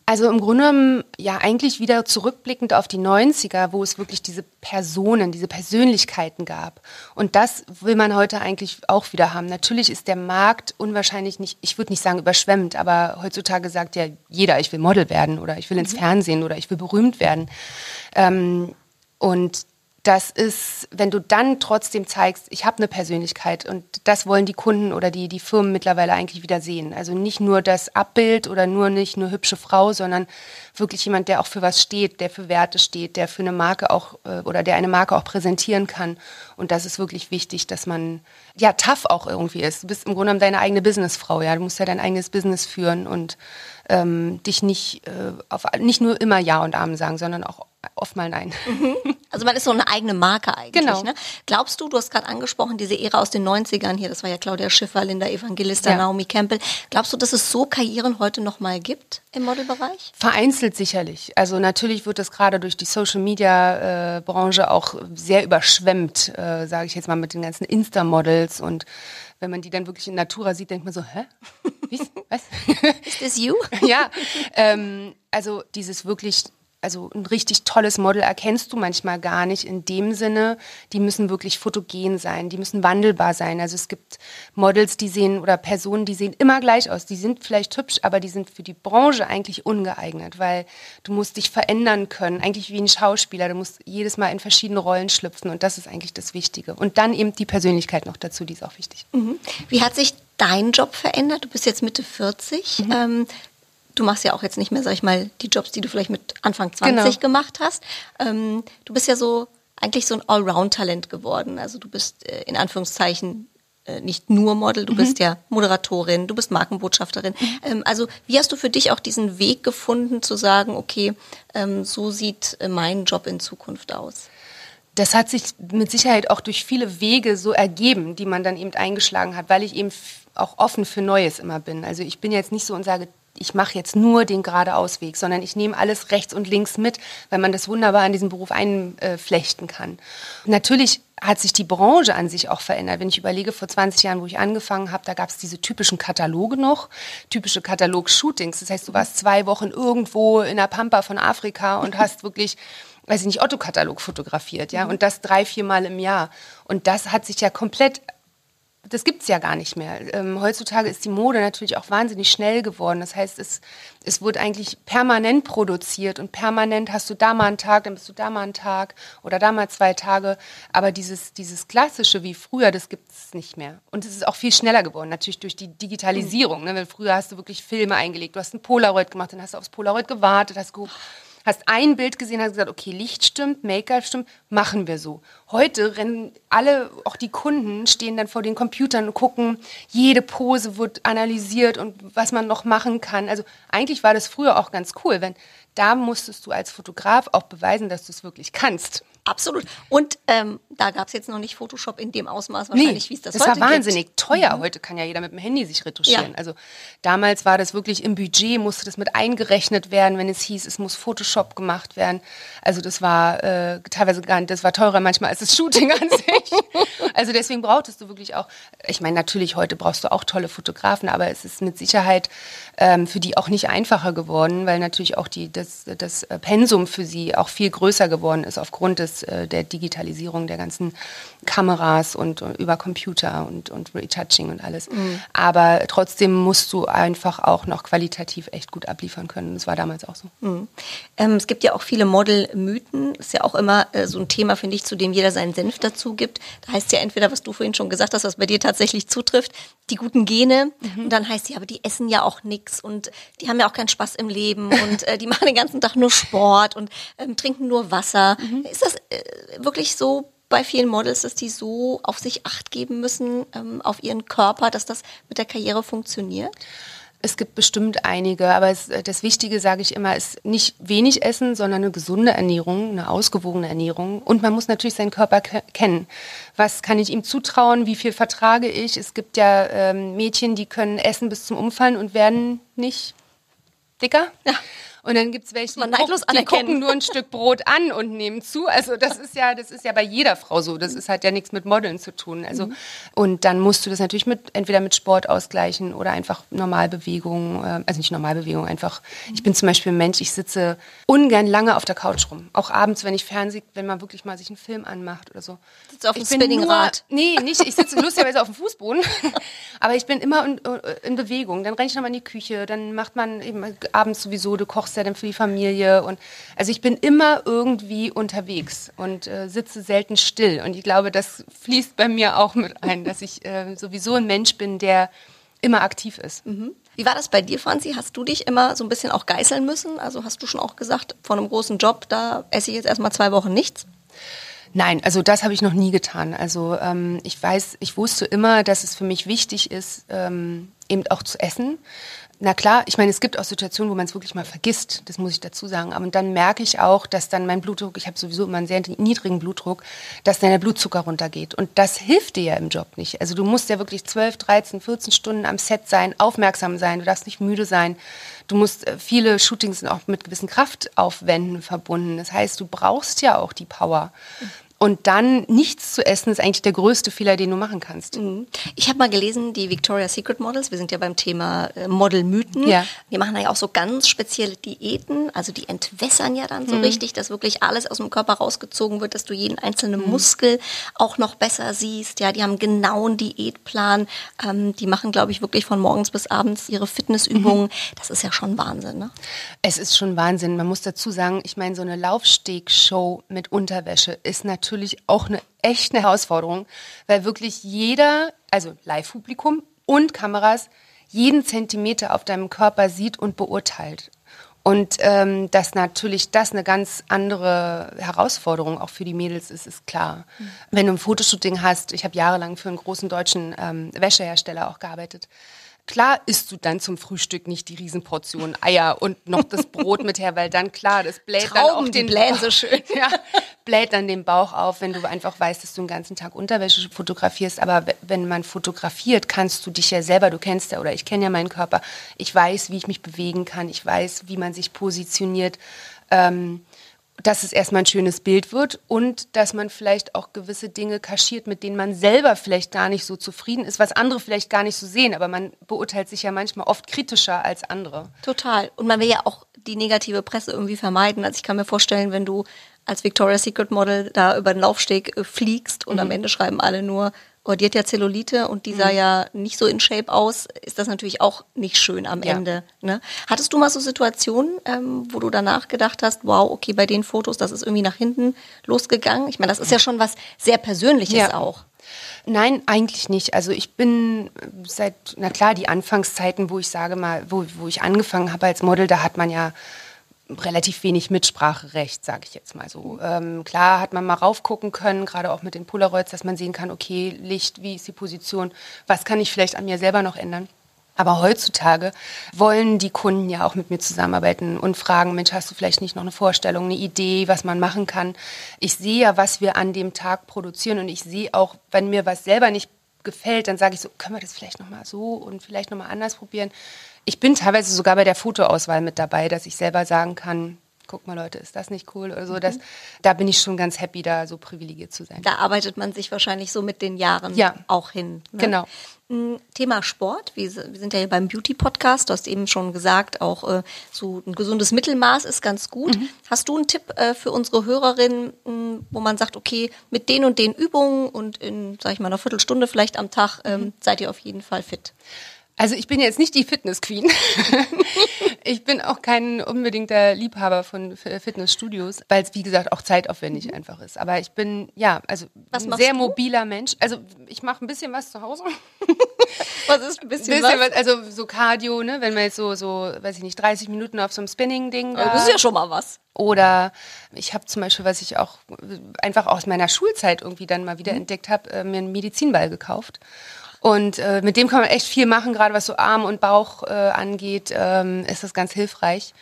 Also im Grunde genommen ja eigentlich wieder zurückblickend auf die 90er, wo es wirklich diese Personen, diese Persönlichkeiten gab. Und das will man heute eigentlich auch wieder haben. Natürlich ist der Markt unwahrscheinlich nicht, ich würde nicht sagen überschwemmt, aber heutzutage sagt ja jeder, ich will Model werden oder ich will ins mhm. Fernsehen oder ich will berühmt werden. Ähm, und das ist, wenn du dann trotzdem zeigst, ich habe eine Persönlichkeit und das wollen die Kunden oder die, die Firmen mittlerweile eigentlich wieder sehen. Also nicht nur das Abbild oder nur nicht nur hübsche Frau, sondern wirklich jemand, der auch für was steht, der für Werte steht, der für eine Marke auch äh, oder der eine Marke auch präsentieren kann. Und das ist wirklich wichtig, dass man ja tough auch irgendwie ist. Du bist im Grunde genommen deine eigene Businessfrau, ja. Du musst ja dein eigenes Business führen und ähm, dich nicht, äh, auf, nicht nur immer Ja und Amen sagen, sondern auch oft mal nein. Mhm. Also man ist so eine eigene Marke eigentlich. Genau. Ne? Glaubst du, du hast gerade angesprochen, diese Ära aus den 90ern hier, das war ja Claudia Schiffer, Linda Evangelista, Ja. Naomi Campbell. Glaubst du, dass es so Karrieren heute noch mal gibt im Modelbereich? Vereinzelt sicherlich. Also natürlich wird das gerade durch die Social Media äh, Branche auch sehr überschwemmt, äh, sage ich jetzt mal mit den ganzen Insta-Models und wenn man die dann wirklich in Natura sieht, denkt man so, hä? Wie? (laughs) Was? Is this you? (laughs) ja, ähm, also dieses wirklich, also ein richtig tolles Model erkennst du manchmal gar nicht in dem Sinne, die müssen wirklich fotogen sein, die müssen wandelbar sein. Also es gibt Models, die sehen oder Personen, die sehen immer gleich aus. Die sind vielleicht hübsch, aber die sind für die Branche eigentlich ungeeignet, weil du musst dich verändern können, eigentlich wie ein Schauspieler. Du musst jedes Mal in verschiedene Rollen schlüpfen und das ist eigentlich das Wichtige. Und dann eben die Persönlichkeit noch dazu, die ist auch wichtig. Wie hat sich dein Job verändert? Du bist jetzt Mitte 40. Mhm. Ähm, du machst ja auch jetzt nicht mehr, sag ich mal, die Jobs, die du vielleicht mit Anfang 20 Genau. gemacht hast. Ähm, du bist ja so eigentlich so ein Allround-Talent geworden. Also du bist äh, in Anführungszeichen äh, nicht nur Model, Mhm. du bist ja Moderatorin, du bist Markenbotschafterin. Ähm, also wie hast du für dich auch diesen Weg gefunden zu sagen, okay, ähm, so sieht äh, mein Job in Zukunft aus? Das hat sich mit Sicherheit auch durch viele Wege so ergeben, die man dann eben eingeschlagen hat, weil ich eben auch offen für Neues immer bin. Also ich bin jetzt nicht so und sage, ich mache jetzt nur den geradeausweg, sondern ich nehme alles rechts und links mit, weil man das wunderbar in diesen Beruf einflechten kann. Natürlich hat sich die Branche an sich auch verändert. Wenn ich überlege, vor 20 Jahren, wo ich angefangen habe, da gab es diese typischen Kataloge noch, typische Katalog-Shootings. Das heißt, du warst zwei Wochen irgendwo in der Pampa von Afrika und (laughs) hast wirklich weiß ich nicht, Otto-Katalog fotografiert, ja, und das drei, viermal im Jahr. Und das hat sich ja komplett, das gibt's ja gar nicht mehr. Ähm, heutzutage ist die Mode natürlich auch wahnsinnig schnell geworden. Das heißt, es, es wird eigentlich permanent produziert und permanent hast du da mal einen Tag, dann bist du da mal einen Tag oder da mal zwei Tage. Aber dieses, dieses Klassische wie früher, das gibt's nicht mehr. Und es ist auch viel schneller geworden, natürlich durch die Digitalisierung. Ne? Weil früher hast du wirklich Filme eingelegt, du hast ein Polaroid gemacht, dann hast du aufs Polaroid gewartet, hast geguckt, hast ein Bild gesehen, hast gesagt, okay, Licht stimmt, Make-up stimmt, machen wir so. Heute rennen alle, auch die Kunden, stehen dann vor den Computern und gucken, jede Pose wird analysiert und was man noch machen kann. Also eigentlich war das früher auch ganz cool, wenn da musstest du als Fotograf auch beweisen, dass du es wirklich kannst. Absolut. Und ähm, da gab es jetzt noch nicht Photoshop in dem Ausmaß wahrscheinlich, wie es das, das heute war wahnsinnig gibt. Mhm. teuer. Heute kann ja jeder mit dem Handy sich retuschieren. Ja. Also damals war das wirklich im Budget, musste das mit eingerechnet werden, wenn es hieß, es muss Photoshop gemacht werden. Also das war äh, teilweise gar nicht, das war teurer manchmal als das Shooting an sich. (laughs) Also deswegen brauchtest du wirklich auch, ich meine, natürlich heute brauchst du auch tolle Fotografen, aber es ist mit Sicherheit ähm, für die auch nicht einfacher geworden, weil natürlich auch die, das, das Pensum für sie auch viel größer geworden ist aufgrund des, äh, der Digitalisierung der ganzen Kameras und, und über Computer und, und Retouching und alles. Aber trotzdem musst du einfach auch noch qualitativ echt gut abliefern können. Das war damals auch so. Ähm, es gibt ja auch viele Model-Mythen. Ist ja auch immer äh, so ein Thema, finde ich, zu dem jeder seinen Senf dazu gibt. Da heißt ja entweder, was du vorhin schon gesagt hast, was bei dir tatsächlich zutrifft, die guten Gene. Und dann heißt ja, aber die essen ja auch nix und die haben ja auch keinen Spaß im Leben und äh, die (laughs) machen den ganzen Tag nur Sport und ähm, trinken nur Wasser. Ist das wirklich so bei vielen Models, dass die so auf sich acht geben müssen, ähm, auf ihren Körper, dass das mit der Karriere funktioniert? Es gibt bestimmt einige, aber es, das Wichtige, sage ich immer, ist nicht wenig essen, sondern eine gesunde Ernährung, eine ausgewogene Ernährung. Und man muss natürlich seinen Körper ke kennen. Was kann ich ihm zutrauen? Wie viel vertrage ich? Es gibt ja ähm, Mädchen, die können essen bis zum Umfallen und werden nicht dicker. Ja. Und dann gibt es welche, die, gucken, die gucken nur ein Stück Brot an und nehmen zu. Also das ist ja, das ist ja bei jeder Frau so. Das ist, hat ja nichts mit Modeln zu tun. Also und dann musst du das natürlich mit entweder mit Sport ausgleichen oder einfach Normalbewegung, äh, also nicht Normalbewegung, einfach. Ich bin zum Beispiel ein Mensch, ich sitze ungern lange auf der Couch rum. Auch abends, wenn ich Fernseh, wenn man wirklich mal sich einen Film anmacht oder so. Sitzt auf dem Spinningrad. Nee, nicht. Ich sitze lustigerweise auf dem Fußboden. (laughs) Aber ich bin immer in, in Bewegung. Dann renne ich nochmal in die Küche. Dann macht man eben abends sowieso, du kochst machst ja dann für die Familie und also ich bin immer irgendwie unterwegs und äh, sitze selten still und ich glaube, das fließt bei mir auch mit ein, dass ich äh, sowieso ein Mensch bin, der immer aktiv ist. Mhm. Wie war das bei dir, Franzi? Hast du dich immer so ein bisschen auch geißeln müssen? Also hast du schon auch gesagt, von einem großen Job, da esse ich jetzt erstmal zwei Wochen nichts? Nein, also das habe ich noch nie getan. Also ähm, ich weiß, ich wusste immer, dass es für mich wichtig ist, ähm, eben auch zu essen. Na klar, ich meine, es gibt auch Situationen, wo man es wirklich mal vergisst, das muss ich dazu sagen. Aber dann merke ich auch, dass dann mein Blutdruck, ich habe sowieso immer einen sehr niedrigen Blutdruck, dass dann der Blutzucker runtergeht. Und das hilft dir ja im Job nicht. Also du musst ja wirklich 12, 13, 14 Stunden am Set sein, aufmerksam sein, du darfst nicht müde sein. Du musst, äh, viele Shootings auch mit gewissen Kraftaufwänden verbunden. Das heißt, du brauchst ja auch die Power. Und dann nichts zu essen ist eigentlich der größte Fehler, den du machen kannst. Mhm. Ich habe mal gelesen, die Victoria's Secret Models, wir sind ja beim Thema äh, Modelmythen, Ja. die machen ja auch so ganz spezielle Diäten, also die entwässern ja dann so richtig, dass wirklich alles aus dem Körper rausgezogen wird, dass du jeden einzelnen Muskel auch noch besser siehst. Ja, die haben einen genauen Diätplan, ähm, die machen, glaube ich, wirklich von morgens bis abends ihre Fitnessübungen. Das ist ja schon Wahnsinn, ne? Es ist schon Wahnsinn. Man muss dazu sagen, ich meine, so eine Laufstegshow mit Unterwäsche ist natürlich auch eine echte Herausforderung, weil wirklich jeder, also Live-Publikum und Kameras, jeden Zentimeter auf deinem Körper sieht und beurteilt. Und ähm, dass natürlich das eine ganz andere Herausforderung auch für die Mädels ist, ist klar. Wenn du ein Fotoshooting hast, ich habe jahrelang für einen großen deutschen ähm, Wäschehersteller auch gearbeitet. Klar isst du dann zum Frühstück nicht die Riesenportion Eier und noch das Brot mit her, weil dann klar, das bläht dann Trauben, auch die den blähen so schön. (laughs) ja, bläht dann den Bauch auf, wenn du einfach weißt, dass du den ganzen Tag Unterwäsche fotografierst. Aber wenn man fotografiert, kannst du dich ja selber, du kennst ja oder ich kenne ja meinen Körper. Ich weiß, wie ich mich bewegen kann. Ich weiß, wie man sich positioniert. Ähm, dass es erstmal ein schönes Bild wird und dass man vielleicht auch gewisse Dinge kaschiert, mit denen man selber vielleicht gar nicht so zufrieden ist, was andere vielleicht gar nicht so sehen. Aber man beurteilt sich ja manchmal oft kritischer als andere. Total. Und man will ja auch die negative Presse irgendwie vermeiden. Also ich kann mir vorstellen, wenn du als Victoria's Secret Model da über den Laufsteg äh, fliegst und am Ende schreiben alle nur, oh, die hat ja Zellulite und die sah ja nicht so in Shape aus, ist das natürlich auch nicht schön am Ja. Ende. Ne? Hattest du mal so Situationen, ähm, wo du danach gedacht hast, wow, okay, bei den Fotos, das ist irgendwie nach hinten losgegangen? Ich meine, das ist ja schon was sehr Persönliches Ja. auch. Nein, eigentlich nicht. Also ich bin seit, na klar, die Anfangszeiten, wo ich sage mal, wo, wo ich angefangen habe als Model, da hat man ja relativ wenig Mitspracherecht, sage ich jetzt mal so. Ähm, klar hat man mal raufgucken können, gerade auch mit den Polaroids, dass man sehen kann, okay, Licht, wie ist die Position, was kann ich vielleicht an mir selber noch ändern. Aber heutzutage wollen die Kunden ja auch mit mir zusammenarbeiten und fragen, Mensch, hast du vielleicht nicht noch eine Vorstellung, eine Idee, was man machen kann? Ich sehe ja, was wir an dem Tag produzieren und ich sehe auch, wenn mir was selber nicht gefällt, dann sage ich so, können wir das vielleicht noch mal so und vielleicht noch mal anders probieren. Ich bin teilweise sogar bei der Fotoauswahl mit dabei, dass ich selber sagen kann, guck mal Leute, ist das nicht cool oder so. Das, da bin ich schon ganz happy, da so privilegiert zu sein. Da arbeitet man sich wahrscheinlich so mit den Jahren Ja. auch hin. Ne? Genau. Mm, Thema Sport. Wir sind ja hier beim Beauty-Podcast. Du hast eben schon gesagt, auch äh, so ein gesundes Mittelmaß ist ganz gut. Mhm. Hast du einen Tipp äh, für unsere Hörerinnen, mh, wo man sagt, okay, mit den und den Übungen und in, sag ich mal, einer Viertelstunde vielleicht am Tag ähm, Mhm. seid ihr auf jeden Fall fit? Also ich bin jetzt nicht die Fitness-Queen. (laughs) ich bin auch kein unbedingter Liebhaber von Fitnessstudios, weil es wie gesagt auch zeitaufwendig einfach ist. Aber ich bin ja also Was ein sehr du? mobiler Mensch. Also ich mache ein bisschen was zu Hause. (laughs) Was ist ein Bisschen was, also so Cardio, ne, wenn man jetzt so so weiß ich nicht 30 Minuten auf so einem Spinning-Ding da. Das ist ja schon mal was. Oder ich habe zum Beispiel, was ich auch einfach aus meiner Schulzeit irgendwie dann mal wieder entdeckt habe, äh, mir einen Medizinball gekauft. Und äh, mit dem kann man echt viel machen, gerade was so Arm und Bauch äh, angeht, ähm, ist das ganz hilfreich.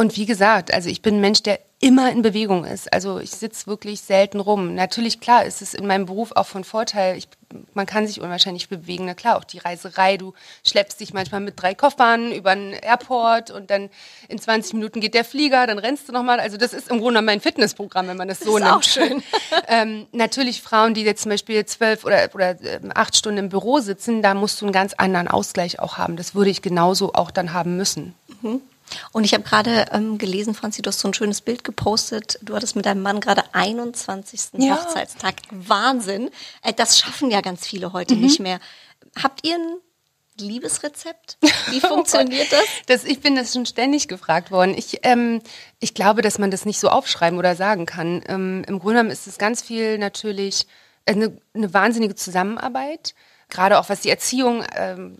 Und wie gesagt, also ich bin ein Mensch, der immer in Bewegung ist. Also ich sitze wirklich selten rum. Natürlich, klar, ist es in meinem Beruf auch von Vorteil. Ich, man kann sich unwahrscheinlich bewegen. Na klar, auch die Reiserei. Du schleppst dich manchmal mit drei Koffern über einen Airport und dann in 20 Minuten geht der Flieger, dann rennst du nochmal. Also das ist im Grunde mein Fitnessprogramm, wenn man das so ist nimmt. auch schön. (laughs) ähm, natürlich Frauen, die jetzt zum Beispiel zwölf oder, oder ähm, acht Stunden im Büro sitzen, da musst du einen ganz anderen Ausgleich auch haben. Das würde ich genauso auch dann haben müssen. Und ich habe gerade ähm, gelesen, Franzi, du hast so ein schönes Bild gepostet. Du hattest mit deinem Mann gerade 21. Ja. Hochzeitstag. Wahnsinn. Äh, das schaffen ja ganz viele heute nicht mehr. Habt ihr ein Liebesrezept? (laughs) Wie funktioniert das? das? Ich bin das schon ständig gefragt worden. Ich, ähm, ich glaube, dass man das nicht so aufschreiben oder sagen kann. Ähm, Im Grunde genommen ist es ganz viel natürlich eine, eine wahnsinnige Zusammenarbeit gerade auch was die Erziehung ähm,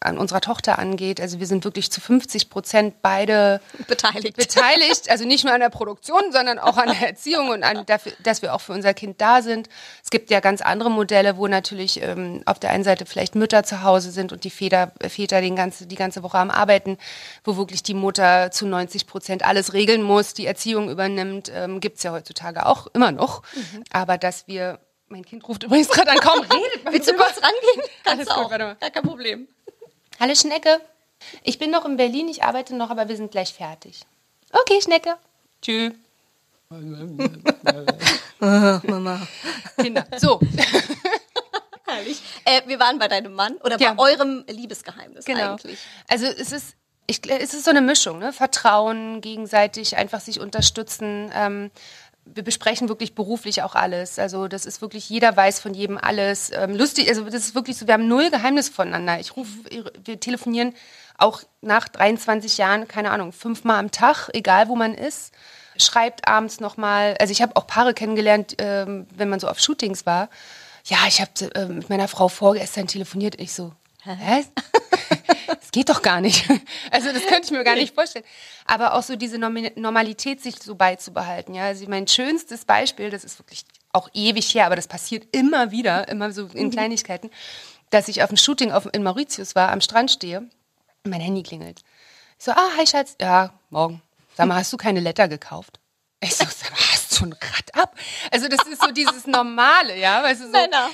an unserer Tochter angeht. Also wir sind wirklich zu 50 Prozent beide beteiligt. beteiligt. Also nicht nur an der Produktion, sondern auch an der Erziehung und an dafür, dass wir auch für unser Kind da sind. Es gibt ja ganz andere Modelle, wo natürlich ähm, auf der einen Seite vielleicht Mütter zu Hause sind und die Väter, Väter den ganze, die ganze Woche am Arbeiten, wo wirklich die Mutter zu 90 Prozent alles regeln muss, die Erziehung übernimmt. Ähm, gibt es ja heutzutage auch immer noch. Mhm. Aber dass wir mein Kind ruft übrigens gerade an, kaum (laughs) redet. Willst du kurz rangehen? Kannst du auch. Gut, Gar kein Problem. Hallo Schnecke. Ich bin noch in Berlin, ich arbeite noch, aber wir sind gleich fertig. Okay, Schnecke. Tschüss. (laughs) Mama. Kinder. So. (laughs) Herrlich. Äh, wir waren bei deinem Mann oder ja. bei eurem Liebesgeheimnis genau. eigentlich. Also es ist, ich, es ist so eine Mischung, ne? Vertrauen, gegenseitig einfach sich unterstützen. Ähm, wir besprechen wirklich beruflich auch alles. Also das ist wirklich, jeder weiß von jedem alles. Ähm, lustig, also das ist wirklich so, wir haben null Geheimnis voneinander. Ich rufe, wir telefonieren auch nach 23 Jahren, keine Ahnung, fünfmal am Tag, egal wo man ist. Schreibt abends nochmal, also ich habe auch Paare kennengelernt, ähm, wenn man so auf Shootings war. Ja, ich habe äh, mit meiner Frau vorgestern telefoniert. Ich so, hä? das geht doch gar nicht. Also das könnte ich mir gar nicht vorstellen. Aber auch so diese Normalität sich so beizubehalten. Ja, also mein schönstes Beispiel, das ist wirklich auch ewig her, aber das passiert immer wieder, immer so in mhm. Kleinigkeiten, dass ich auf dem Shooting auf, in Mauritius war, am Strand stehe und mein Handy klingelt. Ich so, ah, hi Schatz, ja, morgen. Sag mal, hast du keine Letter gekauft? Ich so, hast du ein Rad ab? Also das ist so dieses Normale, ja. Weißt du, so, Männer.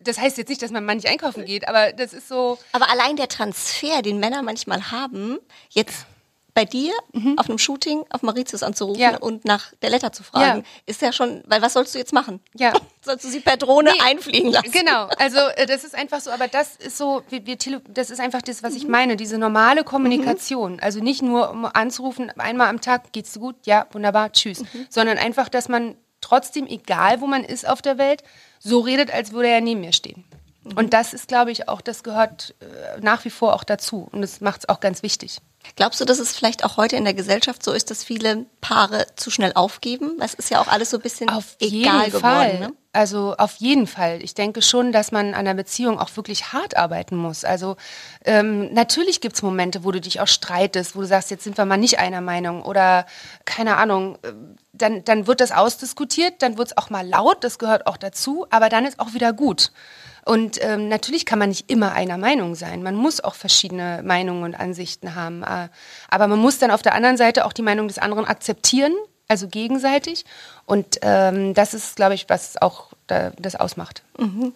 Das heißt jetzt nicht, dass man nicht einkaufen geht, aber das ist so. Aber allein der Transfer, den Männer manchmal haben, jetzt bei dir mhm. auf einem Shooting auf Mauritius anzurufen ja. und nach der Letter zu fragen, ja. ist ja schon, weil was sollst du jetzt machen? Ja. (laughs) sollst du sie per Drohne nee, einfliegen lassen? Genau, also äh, das ist einfach so, aber das ist so, wir, wir das ist einfach das, was ich mhm. meine, diese normale Kommunikation. Mhm. Also nicht nur um anzurufen, einmal am Tag, geht's dir gut? Ja, wunderbar, tschüss. Mhm. Sondern einfach, dass man trotzdem, egal wo man ist auf der Welt, so redet, als würde er neben mir stehen. Mhm. Und das ist, glaube ich, auch, das gehört äh, nach wie vor auch dazu. Und das macht es auch ganz wichtig. Glaubst du, dass es vielleicht auch heute in der Gesellschaft so ist, dass viele Paare zu schnell aufgeben? Es ist ja auch alles so ein bisschen auf egal jeden Fall. Ne? Also auf jeden Fall. Ich denke schon, dass man an der Beziehung auch wirklich hart arbeiten muss. Also ähm, natürlich gibt es Momente, wo du dich auch streitest, wo du sagst, jetzt sind wir mal nicht einer Meinung oder keine Ahnung. Äh, dann, dann wird das ausdiskutiert, dann wird es auch mal laut, das gehört auch dazu, aber dann ist auch wieder gut. Und ähm, natürlich kann man nicht immer einer Meinung sein. Man muss auch verschiedene Meinungen und Ansichten haben. Äh, aber man muss dann auf der anderen Seite auch die Meinung des anderen akzeptieren, also gegenseitig. Und ähm, das ist, glaube ich, was auch da, das ausmacht. Mhm.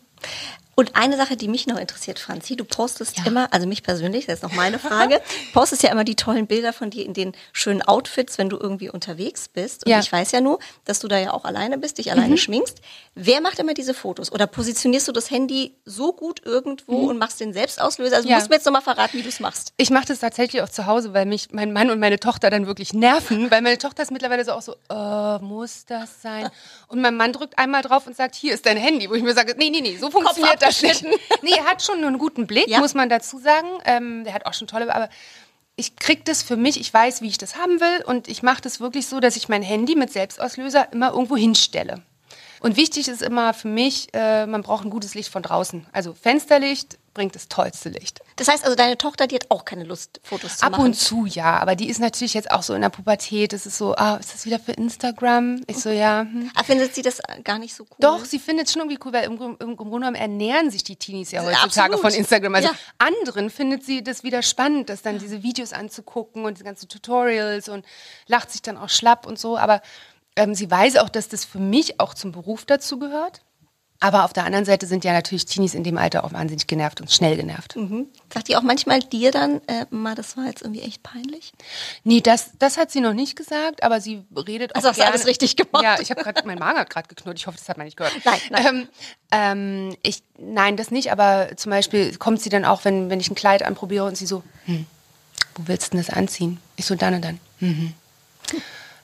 Und eine Sache, die mich noch interessiert, Franzi, du postest ja. immer, also mich persönlich, das ist noch meine Frage, (laughs) postest ja immer die tollen Bilder von dir in den schönen Outfits, wenn du irgendwie unterwegs bist. Und ja. ich weiß ja nur, dass du da ja auch alleine bist, dich alleine mhm. schminkst. Wer macht immer diese Fotos? Oder positionierst du das Handy so gut irgendwo mhm. und machst den Selbstauslöser? Also ja. du musst mir jetzt nochmal verraten, wie du es machst. Ich mache das tatsächlich auch zu Hause, weil mich mein Mann und meine Tochter dann wirklich nerven, weil meine Tochter ist mittlerweile so auch so, oh, muss das sein? Und mein Mann drückt einmal drauf und sagt, hier ist dein Handy, wo ich mir sage, nee, nee, nee, so funktioniert das abgeschnitten. (laughs) nee, er hat schon einen guten Blick, ja. muss man dazu sagen. Ähm, der hat auch schon tolle, aber ich kriege das für mich, ich weiß, wie ich das haben will und ich mache das wirklich so, dass ich mein Handy mit Selbstauslöser immer irgendwo hinstelle. Und wichtig ist immer für mich, äh, man braucht ein gutes Licht von draußen. Also Fensterlicht, bringt das tollste Licht. Das heißt also, deine Tochter, die hat auch keine Lust, Fotos zu Ab machen? Ab und zu, ja. Aber die ist natürlich jetzt auch so in der Pubertät. Das ist so, ah, ist das wieder für Instagram? Ich so, ja. Hm. Aber findet sie das gar nicht so cool? Doch, sie findet es schon irgendwie cool, weil im, im, im Grunde genommen ernähren sich die Teenies ja heutzutage Absolut. von Instagram. Also ja. anderen findet sie das wieder spannend, das dann diese Videos anzugucken und diese ganzen Tutorials und lacht sich dann auch schlapp und so. Aber ähm, sie weiß auch, dass das für mich auch zum Beruf dazu gehört. Aber auf der anderen Seite sind ja natürlich Teenies in dem Alter auch wahnsinnig genervt und schnell genervt. Mhm. Sagt die auch manchmal dir dann, äh, mal, das war jetzt irgendwie echt peinlich? Nee, das, das hat sie noch nicht gesagt, aber sie redet auch also hast gerne. alles richtig gemacht. Ja, ich habe gerade, mein Magen hat gerade geknurrt. Ich hoffe, das hat man nicht gehört. Nein, nein. Ähm, ähm, ich, nein, das nicht, aber zum Beispiel kommt sie dann auch, wenn, wenn ich ein Kleid anprobiere und sie so, hm, wo willst du denn das anziehen? Ich so, dann und dann. Mhm.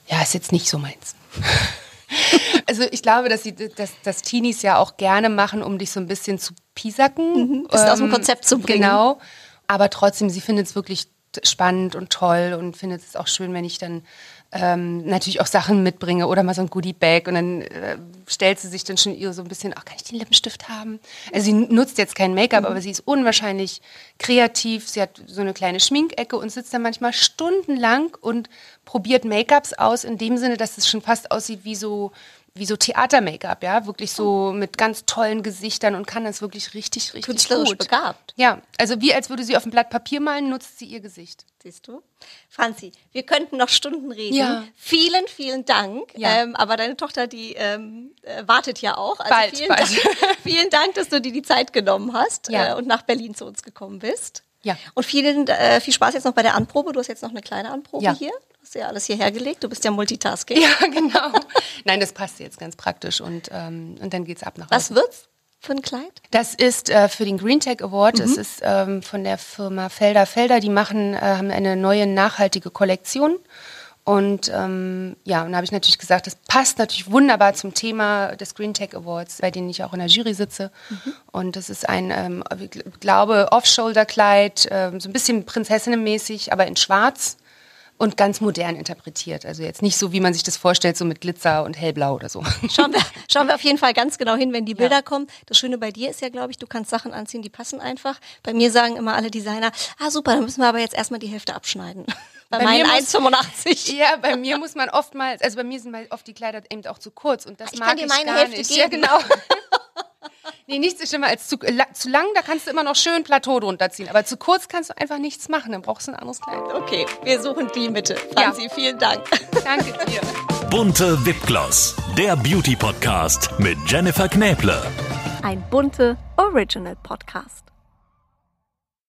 Ja, ist jetzt nicht so meins. (laughs) Also ich glaube, dass, sie, dass, dass Teenies ja auch gerne machen, um dich so ein bisschen zu piesacken. Mhm, bisschen aus dem Konzept zu bringen. Genau. Aber trotzdem, sie findet es wirklich spannend und toll und findet es auch schön, wenn ich dann ähm, natürlich auch Sachen mitbringe oder mal so ein Goodie-Bag und dann äh, stellt sie sich dann schon ihr so ein bisschen, ach, kann ich den Lippenstift haben? Also sie nutzt jetzt kein Make-up, mhm. aber sie ist unwahrscheinlich kreativ. Sie hat so eine kleine Schminkecke und sitzt dann manchmal stundenlang und probiert Make-ups aus, in dem Sinne, dass es schon fast aussieht wie so wie so Theater-Make-up, ja, wirklich so mit ganz tollen Gesichtern und kann das wirklich richtig, richtig Künstlerisch gut. begabt. Ja, also wie als würde sie auf ein Blatt Papier malen, nutzt sie ihr Gesicht. Siehst du? Franzi, wir könnten noch Stunden reden. Ja. Vielen, vielen Dank. Ja. Ähm, aber deine Tochter, die ähm, äh, wartet ja auch. Also Bald, vielen, bald. Dank, (laughs) vielen Dank, dass du dir die Zeit genommen hast Ja. äh, und nach Berlin zu uns gekommen bist. Ja. Und vielen, äh, viel Spaß jetzt noch bei der Anprobe. Du hast jetzt noch eine kleine Anprobe Ja. hier. Du hast ja alles hierher gelegt. Du bist ja Multitasking. Ja, genau. Nein, das passt jetzt ganz praktisch und, ähm, und dann geht's ab nach Hause. Was wird's für ein Kleid? Das ist äh, für den Green Tech Award. Das ist ähm, von der Firma Felder Felder. Die machen äh, haben eine neue nachhaltige Kollektion. Und ähm, ja, und da habe ich natürlich gesagt, das passt natürlich wunderbar zum Thema des Green Tech Awards, bei denen ich auch in der Jury sitze. Und das ist ein, ähm, ich gl- glaube, Off-Shoulder-Kleid, ähm, so ein bisschen prinzessinnenmäßig, aber in Schwarz und ganz modern interpretiert. Also jetzt nicht so, wie man sich das vorstellt, so mit Glitzer und hellblau oder so. Schauen wir, (laughs) schauen wir auf jeden Fall ganz genau hin, wenn die Bilder kommen. Das Schöne bei dir ist ja, glaube ich, du kannst Sachen anziehen, die passen einfach. Bei mir sagen immer alle Designer, ah super, dann müssen wir aber jetzt erstmal die Hälfte abschneiden. (laughs) Bei, Bei meinen mir muss- 1,85. Ja, bei mir muss man oftmals, also bei mir sind oft die Kleider eben auch zu kurz und das Ich mag kann dir ich meine gar Hälfte nicht. geben. Ja, genau. (laughs) (laughs) nee, nichts ist schlimmer als zu, la, zu lang, da kannst du immer noch schön Plateau drunter ziehen, aber zu kurz kannst du einfach nichts machen, dann brauchst du ein anderes Kleid. Okay, wir suchen die Mitte. Franzi, vielen Dank. Danke dir. Bunte Wipgloss, der Beauty Podcast mit Jennifer Knäble. Ein bunte Original Podcast.